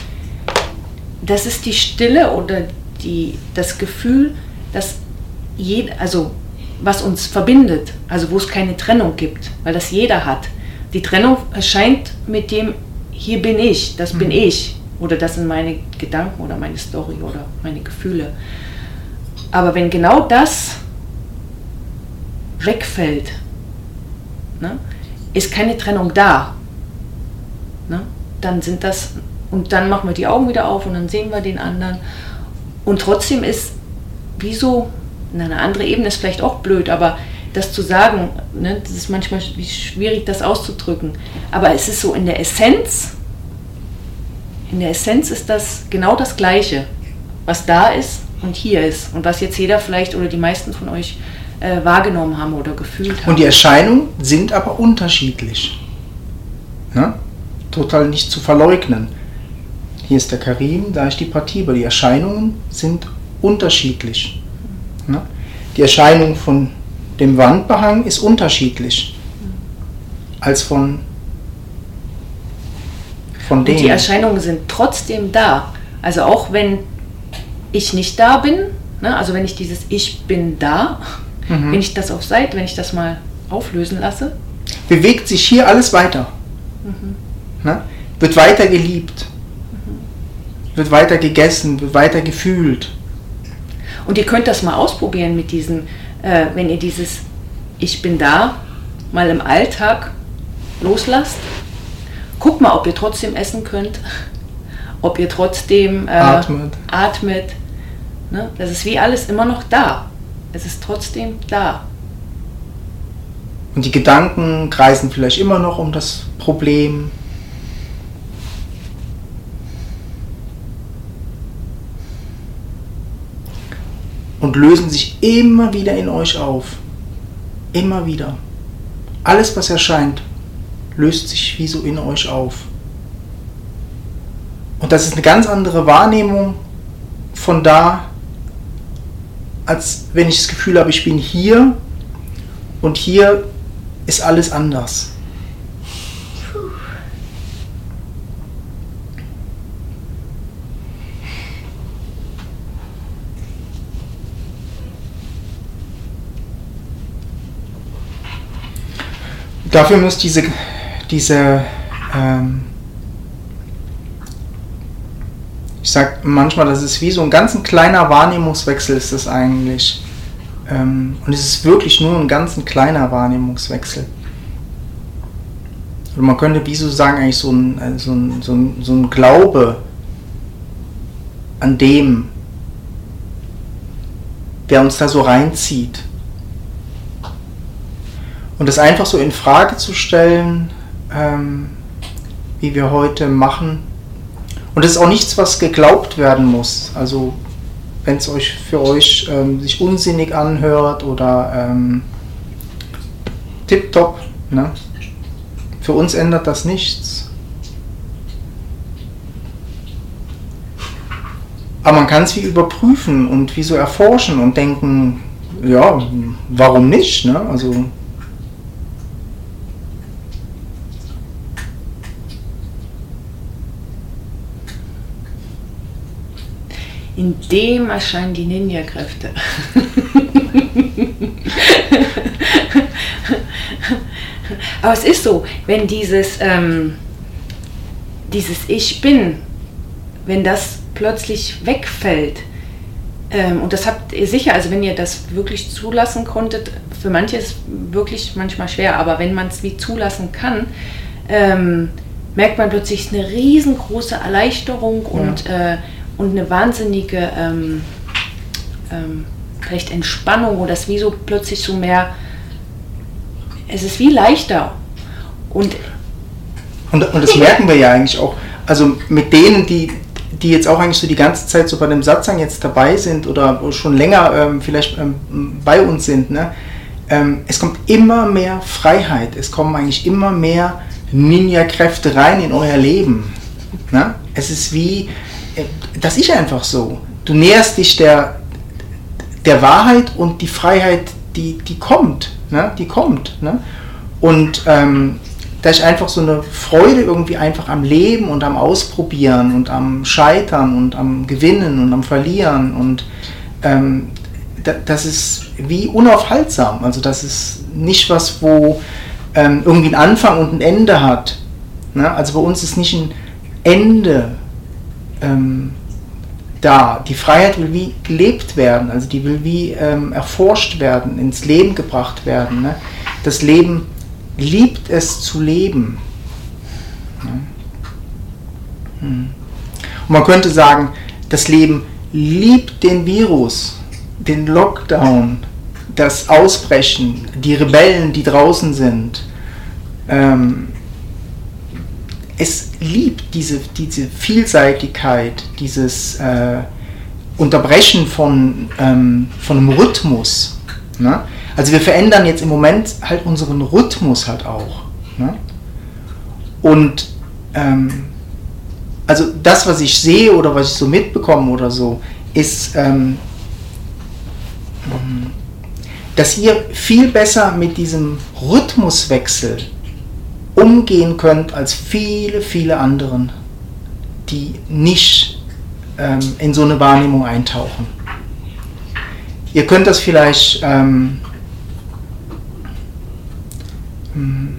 das ist die Stille oder die, das Gefühl, dass jed, also was uns verbindet, also wo es keine Trennung gibt, weil das jeder hat. Die Trennung erscheint mit dem, hier bin ich, das bin mhm. ich, oder das sind meine Gedanken oder meine Story oder meine Gefühle. Aber wenn genau das wegfällt, ne, ist keine Trennung da, ne, dann sind das und dann machen wir die Augen wieder auf und dann sehen wir den anderen. Und trotzdem ist, wieso, na, eine andere Ebene ist vielleicht auch blöd, aber das zu sagen, ne, das ist manchmal schwierig, das auszudrücken. Aber es ist so in der Essenz, in der Essenz ist das genau das Gleiche, was da ist und hier ist und was jetzt jeder vielleicht oder die meisten von euch äh, wahrgenommen haben oder gefühlt haben. Und die Erscheinungen sind aber unterschiedlich. Ne? Total nicht zu verleugnen. Hier ist der Karim, da ist die Pratiba. Die Erscheinungen sind unterschiedlich. Ne? Die Erscheinung von dem Wandbehang ist unterschiedlich als von, von denen. Und die Erscheinungen sind trotzdem da. Also auch wenn ich nicht da bin, ne? also wenn ich dieses Ich bin da, mhm. wenn ich das auf Seite, wenn ich das mal auflösen lasse. Bewegt sich hier alles weiter. Mhm. Ne? Wird weiter geliebt wird weiter gegessen, wird weiter gefühlt. Und ihr könnt das mal ausprobieren mit diesen, äh, wenn ihr dieses Ich bin da mal im Alltag loslasst. Guckt mal, ob ihr trotzdem essen könnt, ob ihr trotzdem äh, atmet. atmet. Ne? Das ist wie alles immer noch da. Es ist trotzdem da. Und die Gedanken kreisen vielleicht immer noch um das Problem, und lösen sich immer wieder in euch auf. Immer wieder. Alles, was erscheint, löst sich wie so in euch auf. Und das ist eine ganz andere Wahrnehmung von da, als wenn ich das Gefühl habe, ich bin hier und hier ist alles anders. Dafür muss diese diese ähm, ich sag manchmal, das ist wie so ein ganz ein kleiner Wahrnehmungswechsel ist das eigentlich. Ähm, und es ist wirklich nur ein ganz ein kleiner Wahrnehmungswechsel. Und man könnte wie so sagen, eigentlich so ein, äh, so ein, so ein, so ein Glaube an dem, wer uns da so reinzieht. Und das einfach so in Frage zu stellen, ähm, wie wir heute machen. Und das ist auch nichts, was geglaubt werden muss. Also wenn es euch für euch ähm, sich unsinnig anhört oder ähm, tipptopp, ne? für uns ändert das nichts. Aber man kann es wie überprüfen und wie so erforschen und denken, ja, warum nicht? Ne? Also In dem erscheinen die Ninja-Kräfte. [LAUGHS] Aber es ist so, wenn dieses, ähm, dieses Ich bin, wenn das plötzlich wegfällt, ähm, und das habt ihr sicher, also wenn ihr das wirklich zulassen konntet, für manche ist es wirklich manchmal schwer, aber wenn man es wie zulassen kann, ähm, merkt man plötzlich eine riesengroße Erleichterung ja. und äh, und eine wahnsinnige ähm, ähm, vielleicht Entspannung oder es wie so plötzlich so mehr, es ist wie leichter. Und, und, und das merken wir ja eigentlich auch, also mit denen, die, die jetzt auch eigentlich so die ganze Zeit so bei dem Satzang jetzt dabei sind oder schon länger ähm, vielleicht ähm, bei uns sind, ne? Ähm, es kommt immer mehr Freiheit, es kommen eigentlich immer mehr Ninja-Kräfte rein in euer Leben. Ne? Es ist wie, das ist einfach so. Du näherst dich der, der Wahrheit und die Freiheit, die, die kommt. Ne? Die kommt. Ne? Und ähm, da ist einfach so eine Freude irgendwie einfach am Leben und am Ausprobieren und am Scheitern und am Gewinnen und am Verlieren. Und ähm, das ist wie unaufhaltsam. Also das ist nicht was, wo ähm, irgendwie ein Anfang und ein Ende hat. Ne? Also bei uns ist nicht ein Ende ähm, da. Die Freiheit will wie gelebt werden, also die will wie ähm, erforscht werden, ins Leben gebracht werden. Ne? Das Leben liebt es zu leben. Ne? Hm. Und man könnte sagen, das Leben liebt den Virus, den Lockdown, das Ausbrechen, die Rebellen, die draußen sind. Ähm, es liebt diese, diese Vielseitigkeit, dieses äh, Unterbrechen von, ähm, von einem Rhythmus. Ne? Also wir verändern jetzt im Moment halt unseren Rhythmus halt auch. Ne? Und ähm, also das, was ich sehe oder was ich so mitbekomme oder so, ist, ähm, dass ihr viel besser mit diesem Rhythmuswechsel umgehen könnt als viele, viele anderen, die nicht ähm, in so eine Wahrnehmung eintauchen. Ihr könnt das vielleicht ähm, hm,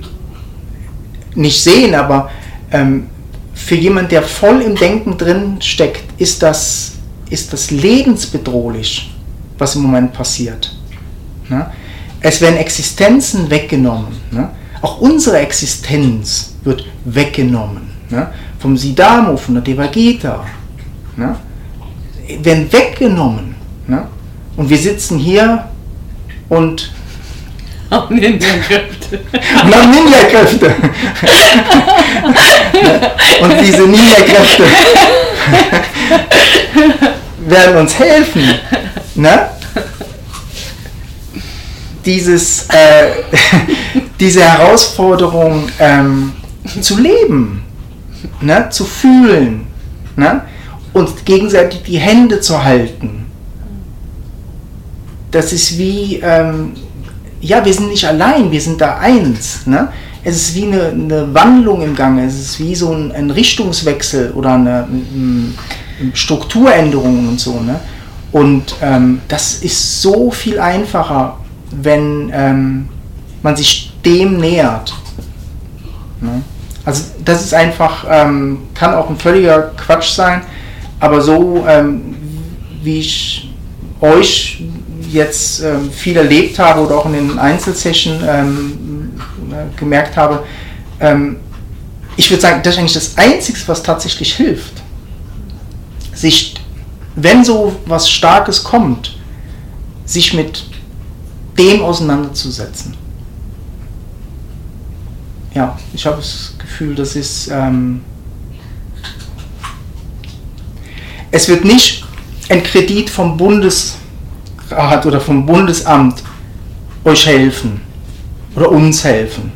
nicht sehen, aber ähm, für jemand, der voll im Denken drin steckt, ist das, ist das lebensbedrohlich, was im Moment passiert. Ne? Es werden Existenzen weggenommen. Ne? Auch unsere Existenz wird weggenommen. Ne? Vom Sidamo, von der Devagita. Ne? Werden weggenommen. Ne? Und wir sitzen hier und haben Ninja-Kräfte. Und haben Ninja-Kräfte. und diese Ninja-Kräfte werden uns helfen. Ne? Dieses, äh, [LAUGHS] diese Herausforderung ähm, zu leben, ne? zu fühlen ne? und gegenseitig die Hände zu halten. Das ist wie, ähm, ja, wir sind nicht allein, wir sind da eins. Ne? Es ist wie eine, eine Wandlung im Gange, es ist wie so ein, ein Richtungswechsel oder eine, eine Strukturänderung und so. Ne? Und ähm, das ist so viel einfacher, wenn ähm, man sich dem nähert. Ne? Also das ist einfach, ähm, kann auch ein völliger Quatsch sein, aber so ähm, wie ich euch jetzt ähm, viel erlebt habe oder auch in den Einzelsessions ähm, äh, gemerkt habe, ähm, ich würde sagen, das ist eigentlich das Einzige, was tatsächlich hilft. Sich, wenn so was Starkes kommt, sich mit dem auseinanderzusetzen. Ja, ich habe das Gefühl, das ist. Ähm, es wird nicht ein Kredit vom Bundesrat oder vom Bundesamt euch helfen oder uns helfen.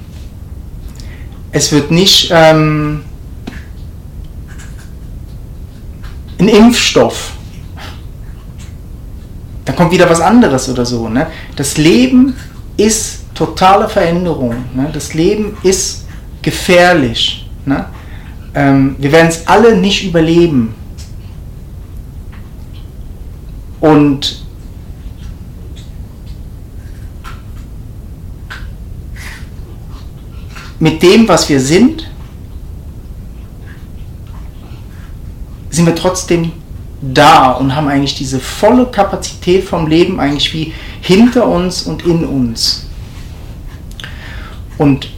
Es wird nicht ähm, ein Impfstoff. Da kommt wieder was anderes oder so. Ne? Das Leben ist totale Veränderung. Ne? Das Leben ist gefährlich. Ne? Ähm, wir werden es alle nicht überleben. Und mit dem, was wir sind, sind wir trotzdem da und haben eigentlich diese volle Kapazität vom Leben eigentlich wie hinter uns und in uns. Und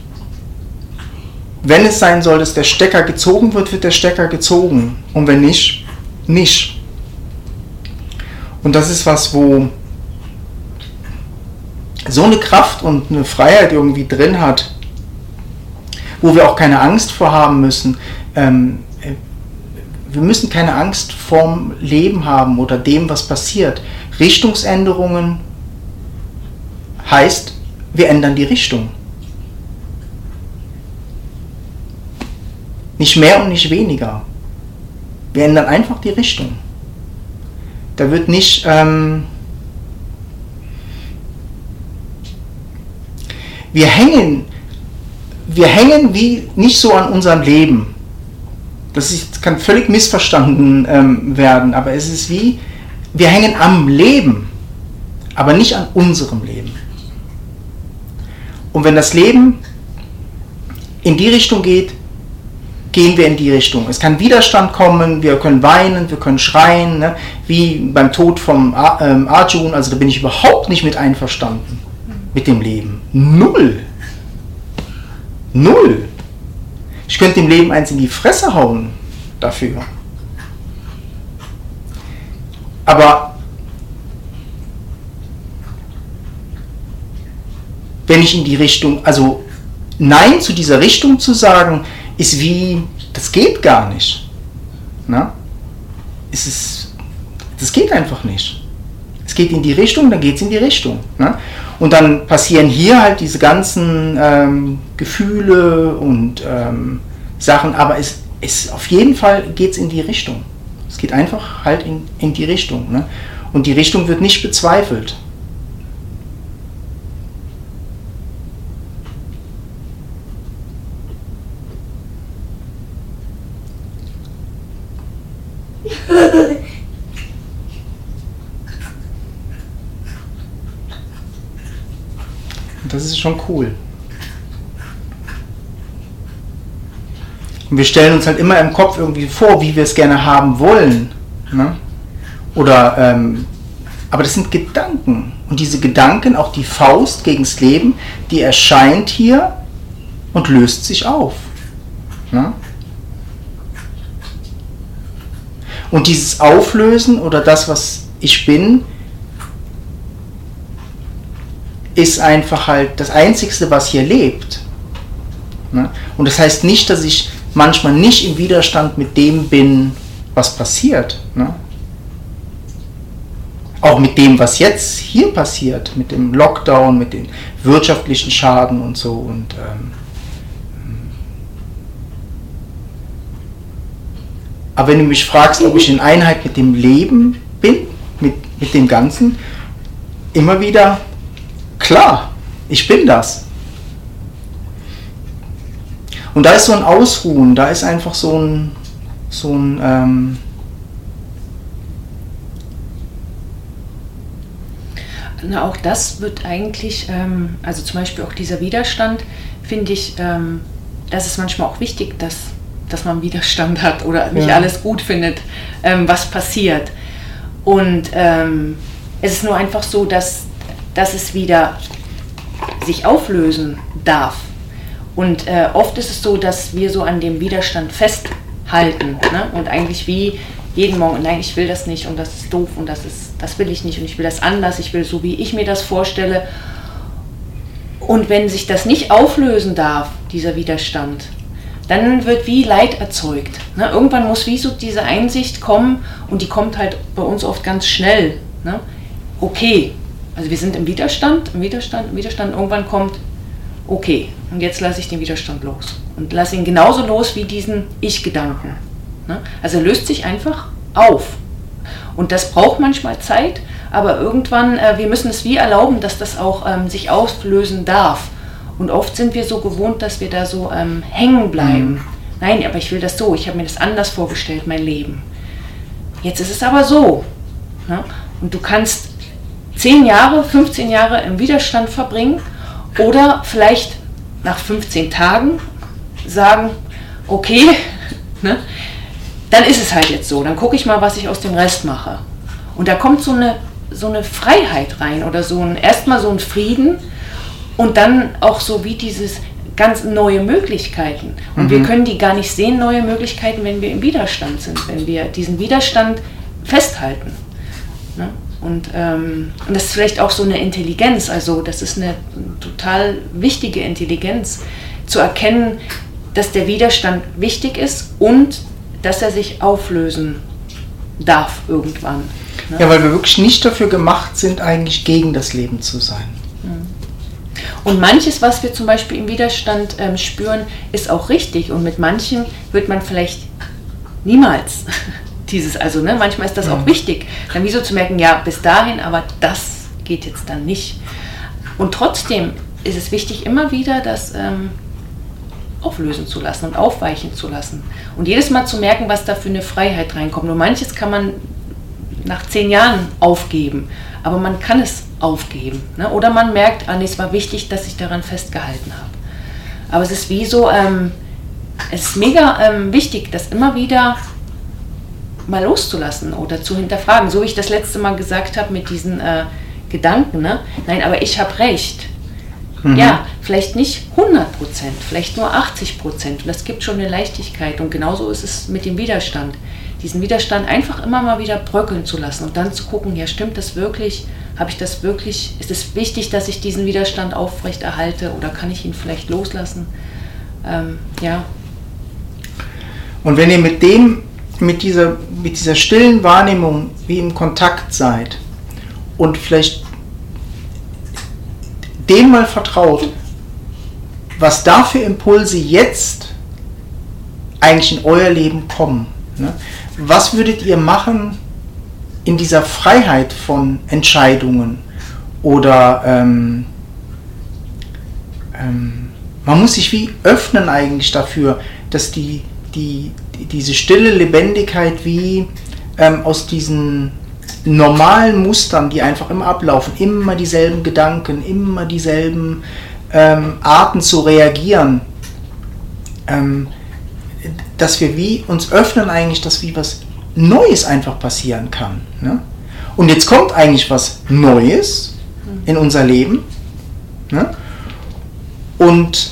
wenn es sein soll, dass der Stecker gezogen wird, wird der Stecker gezogen. Und wenn nicht, nicht. Und das ist was, wo so eine Kraft und eine Freiheit irgendwie drin hat, wo wir auch keine Angst vor haben müssen. Ähm, wir müssen keine Angst vorm Leben haben oder dem, was passiert. Richtungsänderungen heißt, wir ändern die Richtung. Nicht mehr und nicht weniger. Wir ändern einfach die Richtung. Da wird nicht... Ähm, wir hängen, wir hängen wie nicht so an unserem Leben. Das ist, kann völlig missverstanden ähm, werden, aber es ist wie, wir hängen am Leben, aber nicht an unserem Leben. Und wenn das Leben in die Richtung geht, gehen wir in die Richtung. Es kann Widerstand kommen, wir können weinen, wir können schreien, ne? wie beim Tod vom ähm, Arjun, also da bin ich überhaupt nicht mit einverstanden mit dem Leben. Null. Null. Ich könnte dem Leben eins in die Fresse hauen dafür. Aber wenn ich in die Richtung, also Nein zu dieser Richtung zu sagen, ist wie, das geht gar nicht. Na? Es ist, das geht einfach nicht. Es geht in die Richtung, dann geht es in die Richtung. Ne? Und dann passieren hier halt diese ganzen ähm, Gefühle und ähm, Sachen, aber es, es auf jeden Fall geht es in die Richtung. Es geht einfach halt in, in die Richtung. Ne? Und die Richtung wird nicht bezweifelt. Das ist schon cool. Und wir stellen uns halt immer im Kopf irgendwie vor, wie wir es gerne haben wollen. Ne? Oder, ähm, aber das sind Gedanken. Und diese Gedanken, auch die Faust gegen das Leben, die erscheint hier und löst sich auf. Ne? Und dieses Auflösen oder das, was ich bin, ist einfach halt das Einzigste, was hier lebt. Ne? Und das heißt nicht, dass ich manchmal nicht im Widerstand mit dem bin, was passiert. Ne? Auch mit dem, was jetzt hier passiert, mit dem Lockdown, mit den wirtschaftlichen Schaden und so. Und, ähm, aber wenn du mich fragst, ob ich in Einheit mit dem Leben bin, mit, mit dem Ganzen, immer wieder Klar, ich bin das. Und da ist so ein Ausruhen, da ist einfach so ein, so ein ähm na, auch das wird eigentlich, ähm, also zum Beispiel auch dieser Widerstand, finde ich, ähm, das ist manchmal auch wichtig, dass, dass man Widerstand hat oder nicht Ja. alles gut findet, ähm, was passiert. Und ähm, es ist nur einfach so, dass, dass es wieder sich auflösen darf. Und äh, oft ist es so, dass wir so an dem Widerstand festhalten ne? und eigentlich wie jeden Morgen, nein, ich will das nicht und das ist doof und das ist, das will ich nicht und ich will das anders, ich will so, wie ich mir das vorstelle. Und wenn sich das nicht auflösen darf, dieser Widerstand, dann wird wie Leid erzeugt. Ne? Irgendwann muss wie so diese Einsicht kommen und die kommt halt bei uns oft ganz schnell. Ne? Okay, also wir sind im Widerstand, im Widerstand, im Widerstand. Irgendwann kommt, okay, und jetzt lasse ich den Widerstand los. Und lasse ihn genauso los wie diesen Ich-Gedanken. Ne? Also er löst sich einfach auf. Und das braucht manchmal Zeit, aber irgendwann, äh, wir müssen es wie erlauben, dass das auch ähm, sich auflösen darf. Und oft sind wir so gewohnt, dass wir da so ähm, hängen bleiben. Nein, aber ich will das so, ich habe mir das anders vorgestellt, mein Leben. Jetzt ist es aber so. Ne? Und du kannst 10 Jahre, 15 Jahre im Widerstand verbringen oder vielleicht nach 15 Tagen sagen, okay, [LAUGHS] ne, dann ist es halt jetzt so, dann gucke ich mal, was ich aus dem Rest mache. Und da kommt so eine, so eine Freiheit rein oder so ein, erstmal so ein Frieden und dann auch so wie dieses ganz neue Möglichkeiten. Und wir können die gar nicht sehen, neue Möglichkeiten, wenn wir im Widerstand sind, wenn wir diesen Widerstand festhalten. Ne? Und, ähm, und das ist vielleicht auch so eine Intelligenz, also das ist eine total wichtige Intelligenz, zu erkennen, dass der Widerstand wichtig ist und dass er sich auflösen darf irgendwann. Ne? Ja, weil wir wirklich nicht dafür gemacht sind, eigentlich gegen das Leben zu sein. Und manches, was wir zum Beispiel im Widerstand ähm, spüren, ist auch richtig. Und mit manchen wird man vielleicht niemals dieses, also ne, manchmal ist das auch wichtig, dann wieso zu merken, ja, bis dahin, aber das geht jetzt dann nicht. Und trotzdem ist es wichtig, immer wieder das ähm, auflösen zu lassen und aufweichen zu lassen. Und jedes Mal zu merken, was da für eine Freiheit reinkommt. Nur manches kann man nach zehn Jahren aufgeben, aber man kann es aufgeben. Ne? Oder man merkt, ah, nee, es war wichtig, dass ich daran festgehalten habe. Aber es ist wie so, ähm, es ist mega ähm, wichtig, das immer wieder mal loszulassen oder zu hinterfragen. So wie ich das letzte Mal gesagt habe mit diesen äh, Gedanken. Ne? Nein, aber ich habe recht. Ja, vielleicht nicht 100 Prozent, vielleicht nur 80 Prozent. Und das gibt schon eine Leichtigkeit. Und genauso ist es mit dem Widerstand. Diesen Widerstand einfach immer mal wieder bröckeln zu lassen und dann zu gucken, ja, stimmt das wirklich? Habe ich das wirklich? Ist es wichtig, dass ich diesen Widerstand aufrechterhalte oder kann ich ihn vielleicht loslassen? Ähm, ja, Und wenn ihr mit dem, mit dieser, mit dieser stillen Wahrnehmung wie im Kontakt seid und vielleicht dem mal vertraut, was da für Impulse jetzt eigentlich in euer Leben kommen. Ne? Was würdet ihr machen in dieser Freiheit von Entscheidungen? Oder ähm, ähm, man muss sich wie öffnen eigentlich dafür, dass die, die, die diese stille Lebendigkeit wie ähm, aus diesen normalen Mustern, die einfach immer ablaufen, immer dieselben Gedanken, immer dieselben ähm, Arten zu reagieren, ähm, dass wir wie uns öffnen eigentlich, dass wie was Neues einfach passieren kann. Ne? Und jetzt kommt eigentlich was Neues in unser Leben. Ne? Und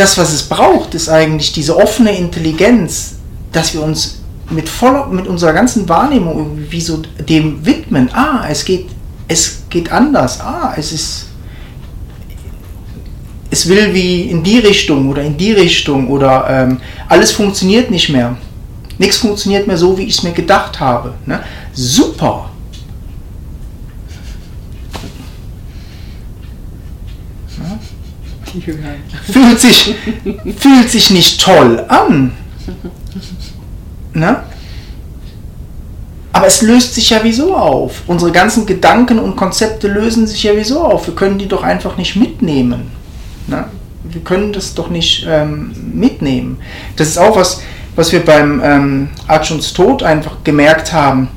das, was es braucht, ist eigentlich diese offene Intelligenz, dass wir uns mit voller, mit unserer ganzen Wahrnehmung irgendwie wie so dem widmen. Ah, es geht, es geht anders. Ah, es ist, es will wie in die Richtung oder in die Richtung oder ähm, alles funktioniert nicht mehr. Nichts funktioniert mehr so, wie ich es mir gedacht habe. Ne? Super. Fühlt sich, fühlt sich nicht toll an. Ne? Aber es löst sich ja wieso auf. Unsere ganzen Gedanken und Konzepte lösen sich ja wieso auf. Wir können die doch einfach nicht mitnehmen. Ne? Wir können das doch nicht ähm, mitnehmen. Das ist auch was, was wir beim ähm, Arjuns Tod einfach gemerkt haben.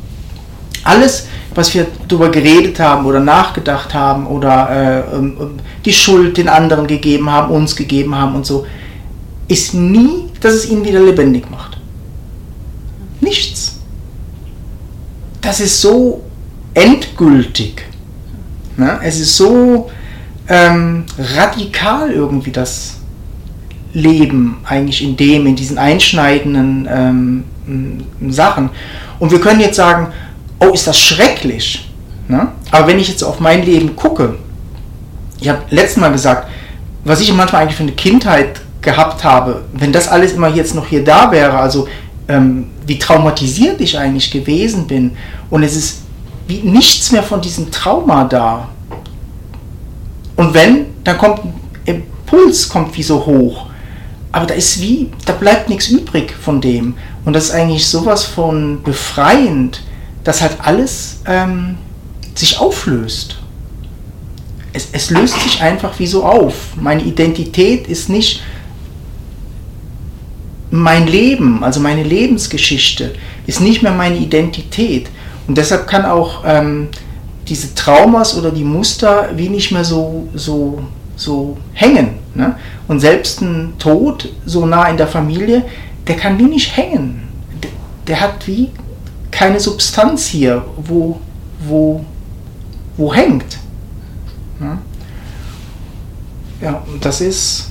Alles, was wir darüber geredet haben oder nachgedacht haben oder äh, ähm, ähm, die Schuld den anderen gegeben haben, uns gegeben haben und so, ist nie, dass es ihn wieder lebendig macht. Nichts. Das ist so endgültig. Ne? Es ist so ähm, radikal irgendwie das Leben eigentlich in dem, in diesen einschneidenden ähm, Sachen. Und wir können jetzt sagen, oh, ist das schrecklich. Ne? Aber wenn ich jetzt auf mein Leben gucke, ich habe letztes Mal gesagt, was ich manchmal eigentlich für eine Kindheit gehabt habe, wenn das alles immer jetzt noch hier da wäre, also ähm, wie traumatisiert ich eigentlich gewesen bin und es ist wie nichts mehr von diesem Trauma da. Und wenn, dann kommt ein Impuls kommt wie so hoch. Aber da ist wie, da bleibt nichts übrig von dem. Und das ist eigentlich sowas von befreiend, dass halt alles ähm, sich auflöst. Es, es löst sich einfach wie so auf. Meine Identität ist nicht mein Leben, also meine Lebensgeschichte, ist nicht mehr meine Identität. Und deshalb kann auch ähm, diese Traumas oder die Muster wie nicht mehr so, so, so hängen. Ne? Und selbst ein Tod so nah in der Familie, der kann wie nicht hängen. Der, der hat wie keine Substanz hier, wo, wo, wo hängt. Ja, und das ist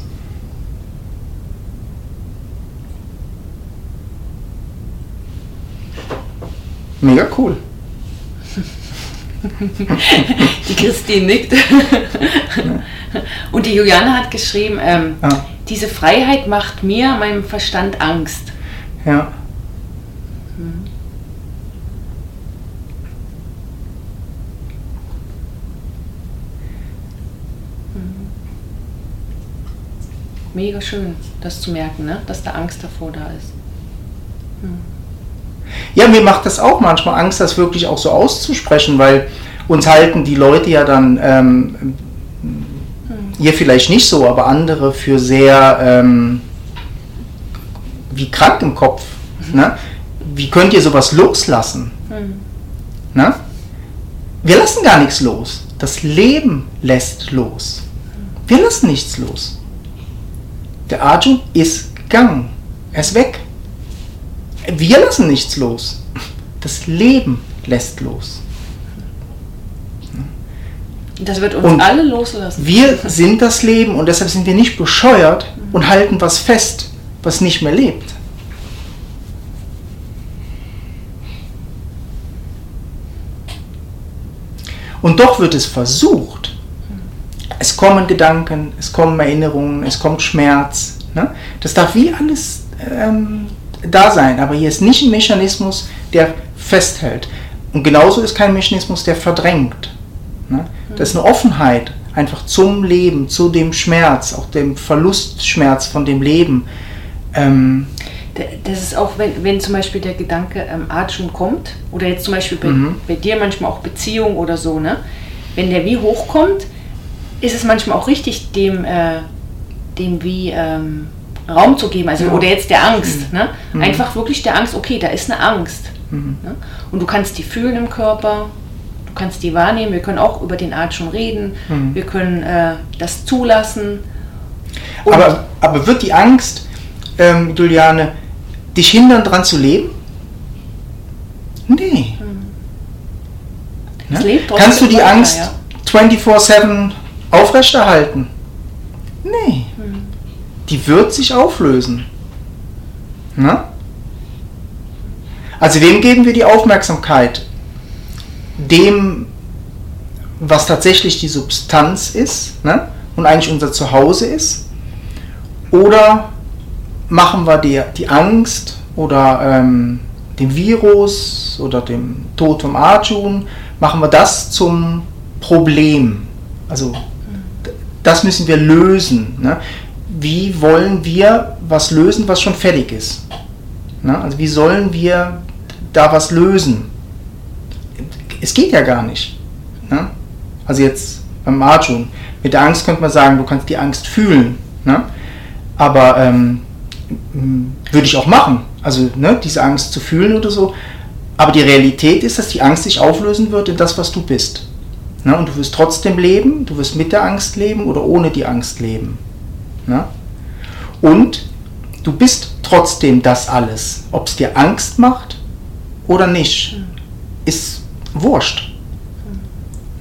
Mega cool. [LAUGHS] die Christine nickt. Und die Juliane hat geschrieben, ähm, ja. diese Freiheit macht mir, meinem Verstand Angst. Ja. Mega schön, das zu merken, ne? dass da Angst davor da ist. Hm. Ja, mir macht das auch manchmal Angst, das wirklich auch so auszusprechen, weil uns halten die Leute ja dann, ähm, hm. ihr vielleicht nicht so, aber andere für sehr ähm, wie krank im Kopf. Mhm. Ne? Wie könnt ihr sowas loslassen? Mhm. Ne? Wir lassen gar nichts los. Das Leben lässt los. Wir lassen nichts los. Der Arjun ist gegangen. Er ist weg. Wir lassen nichts los. Das Leben lässt los. Das wird uns und alle loslassen. Wir sind das Leben und deshalb sind wir nicht bescheuert und halten was fest, was nicht mehr lebt. Und doch wird es versucht. Es kommen Gedanken, es kommen Erinnerungen, es kommt Schmerz. Ne? Das darf wie alles ähm, da sein, aber hier ist nicht ein Mechanismus, der festhält. Und genauso ist kein Mechanismus, der verdrängt. Ne? Das ist eine Offenheit einfach zum Leben, zu dem Schmerz, auch dem Verlustschmerz von dem Leben. Ähm, das ist auch, wenn, wenn zum Beispiel der Gedanke ähm, Arjun kommt, oder jetzt zum Beispiel bei, mhm. bei dir manchmal auch Beziehung oder so, ne? wenn der wie hochkommt, ist es manchmal auch richtig, dem, äh, dem wie ähm, Raum zu geben, also ja. oder jetzt der Angst, mhm. ne? Mhm. einfach wirklich der Angst, okay, da ist eine Angst. Mhm. Ne? Und du kannst die fühlen im Körper, du kannst die wahrnehmen, wir können auch über den Art schon reden, mhm. wir können äh, das zulassen. aber, aber wird die Angst, ähm, Juliane, dich hindern, dran zu leben? Nee. Ne? Kannst du die Angst ja? 24-7 aufrechterhalten? Nee. Hm die wird sich auflösen. Na? Also wem geben wir die Aufmerksamkeit? Dem, was tatsächlich die Substanz ist ne? und eigentlich unser Zuhause ist? Oder machen wir die, die Angst oder ähm, den Virus oder dem Tod vom Arjun, machen wir das zum Problem? Also das müssen wir lösen. Ne? wie wollen wir was lösen, was schon fertig ist? Na, also wie sollen wir da was lösen? Es geht ja gar nicht. Na? Also jetzt beim Arjun. Mit der Angst könnte man sagen, du kannst die Angst fühlen. Na? Aber ähm, würde ich auch machen. Also ne, diese Angst zu fühlen oder so. Aber die Realität ist, dass die Angst sich auflösen wird in das, was du bist. Ne? Und du wirst trotzdem leben, du wirst mit der Angst leben oder ohne die Angst leben. Ne? Und du bist trotzdem das alles. Ob es dir Angst macht oder nicht, ist wurscht.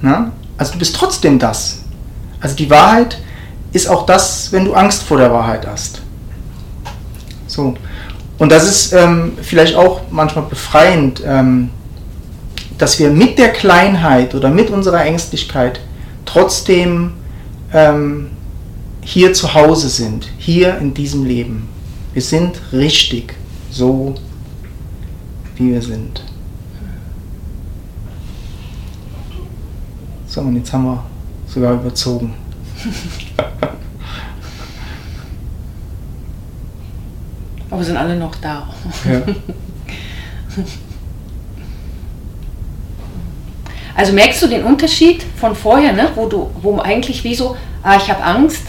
Ne? Also du bist trotzdem das. Also die Wahrheit ist auch das, wenn du Angst vor der Wahrheit hast. So. Und das ist ähm, vielleicht auch manchmal befreiend, ähm, dass wir mit der Kleinheit oder mit unserer Ängstlichkeit trotzdem ähm, hier zu Hause sind, hier in diesem Leben. Wir sind richtig so, wie wir sind. So, und jetzt haben wir sogar überzogen. [LAUGHS] Aber sind alle noch da. Ja. [LAUGHS] Also merkst du den Unterschied von vorher, ne? wo du, wo eigentlich wie so, ah, ich habe Angst,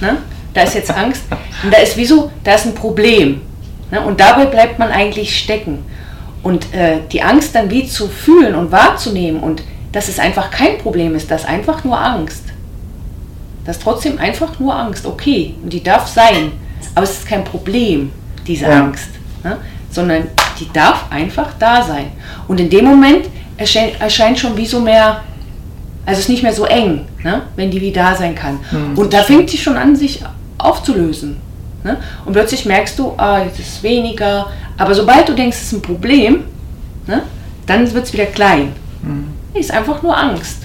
ne? da ist jetzt Angst, [LAUGHS] und da ist wie so, da ist ein Problem. Ne? Und dabei bleibt man eigentlich stecken. Und äh, die Angst dann wie zu fühlen und wahrzunehmen und dass es einfach kein Problem ist, das ist einfach nur Angst. Das ist trotzdem einfach nur Angst, okay, und die darf sein, aber es ist kein Problem, diese Ja. Angst, ne? sondern die darf einfach da sein. Und in dem Moment erscheint, erscheint schon wie so mehr, also es ist nicht mehr so eng, ne? wenn die wie da sein kann. Hm, und da fängt sie schon an, sich aufzulösen. Ne? Und plötzlich merkst du, ah, jetzt ist es weniger, aber sobald du denkst, es ist ein Problem, ne? dann wird es wieder klein. Hm. Ist einfach nur Angst.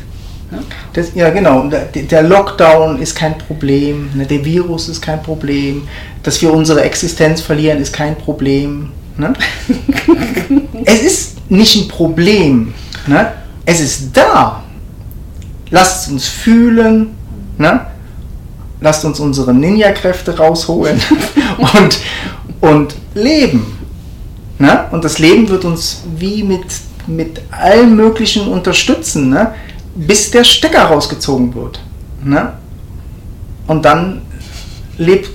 Ne? Das, ja, genau. Der Lockdown ist kein Problem. Ne? Der Virus ist kein Problem. Dass wir unsere Existenz verlieren, ist kein Problem. Ne? [LAUGHS] es ist nicht ein Problem. Ne? Es ist da. Lasst uns fühlen. Ne? Lasst uns unsere Ninja-Kräfte rausholen [LAUGHS] und, und leben. Ne? Und das Leben wird uns wie mit, mit allem Möglichen unterstützen, ne? bis der Stecker rausgezogen wird. Ne? Und dann lebt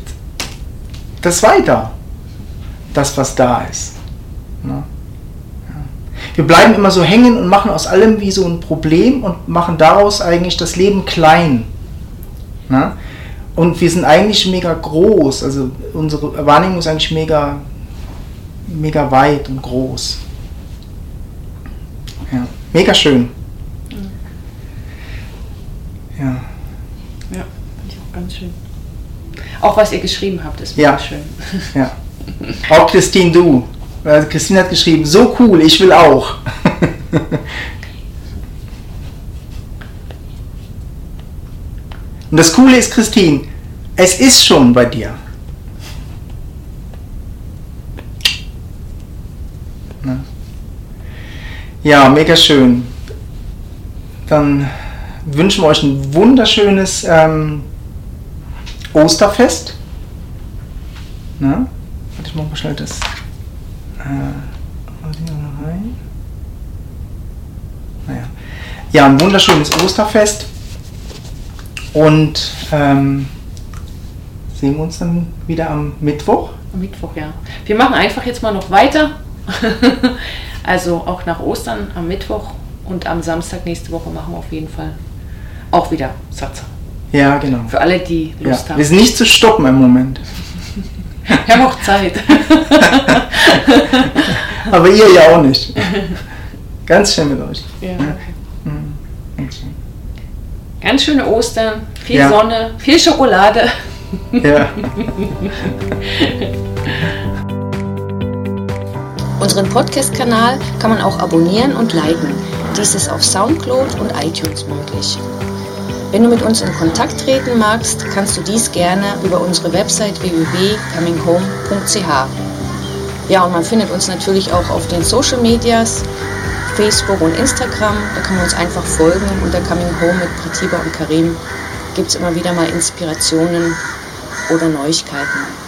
das weiter, das, was da ist. Ne? Ja. Wir bleiben immer so hängen und machen aus allem wie so ein Problem und machen daraus eigentlich das Leben klein. Ne? Und wir sind eigentlich mega groß, also unsere Wahrnehmung ist eigentlich mega, mega weit und groß. Ja, mega schön. Ja, Ja, finde ich auch ganz schön. Auch was ihr geschrieben habt, ist Ja. wirklich schön. ja. Auch Christine, du. Christine hat geschrieben, so cool, ich will auch. Und das Coole ist, Christine, es ist schon bei dir. Ne? Ja, mega schön. Dann wünschen wir euch ein wunderschönes ähm, Osterfest. Na? Warte, ich mach mal schnell das. Äh, warte, hier noch rein. Naja. Ja, ein wunderschönes Osterfest. Und ähm, sehen wir uns dann wieder am Mittwoch. Am Mittwoch, ja. Wir machen einfach jetzt mal noch weiter. [LAUGHS] also auch nach Ostern am Mittwoch und am Samstag nächste Woche machen wir auf jeden Fall auch wieder Satz. Ja, genau. Für alle, die Ja. Lust Wir haben. sind nicht zu stoppen im Moment. Wir haben auch Zeit. [LAUGHS] Aber ihr ja auch nicht. Ganz schön mit euch. ja. Mhm. Ganz schöne Ostern, viel Ja. Sonne, viel Schokolade. Ja. [LAUGHS] Unseren Podcast-Kanal kann man auch abonnieren und liken. Dies ist auf Soundcloud und iTunes möglich. Wenn du mit uns in Kontakt treten magst, kannst du dies gerne über unsere Website www.cominghome.ch. Ja, und man findet uns natürlich auch auf den Social Medias, Facebook und Instagram. Da kann man uns einfach folgen. Unter Coming Home mit Pratiba und Karim gibt es immer wieder mal Inspirationen oder Neuigkeiten.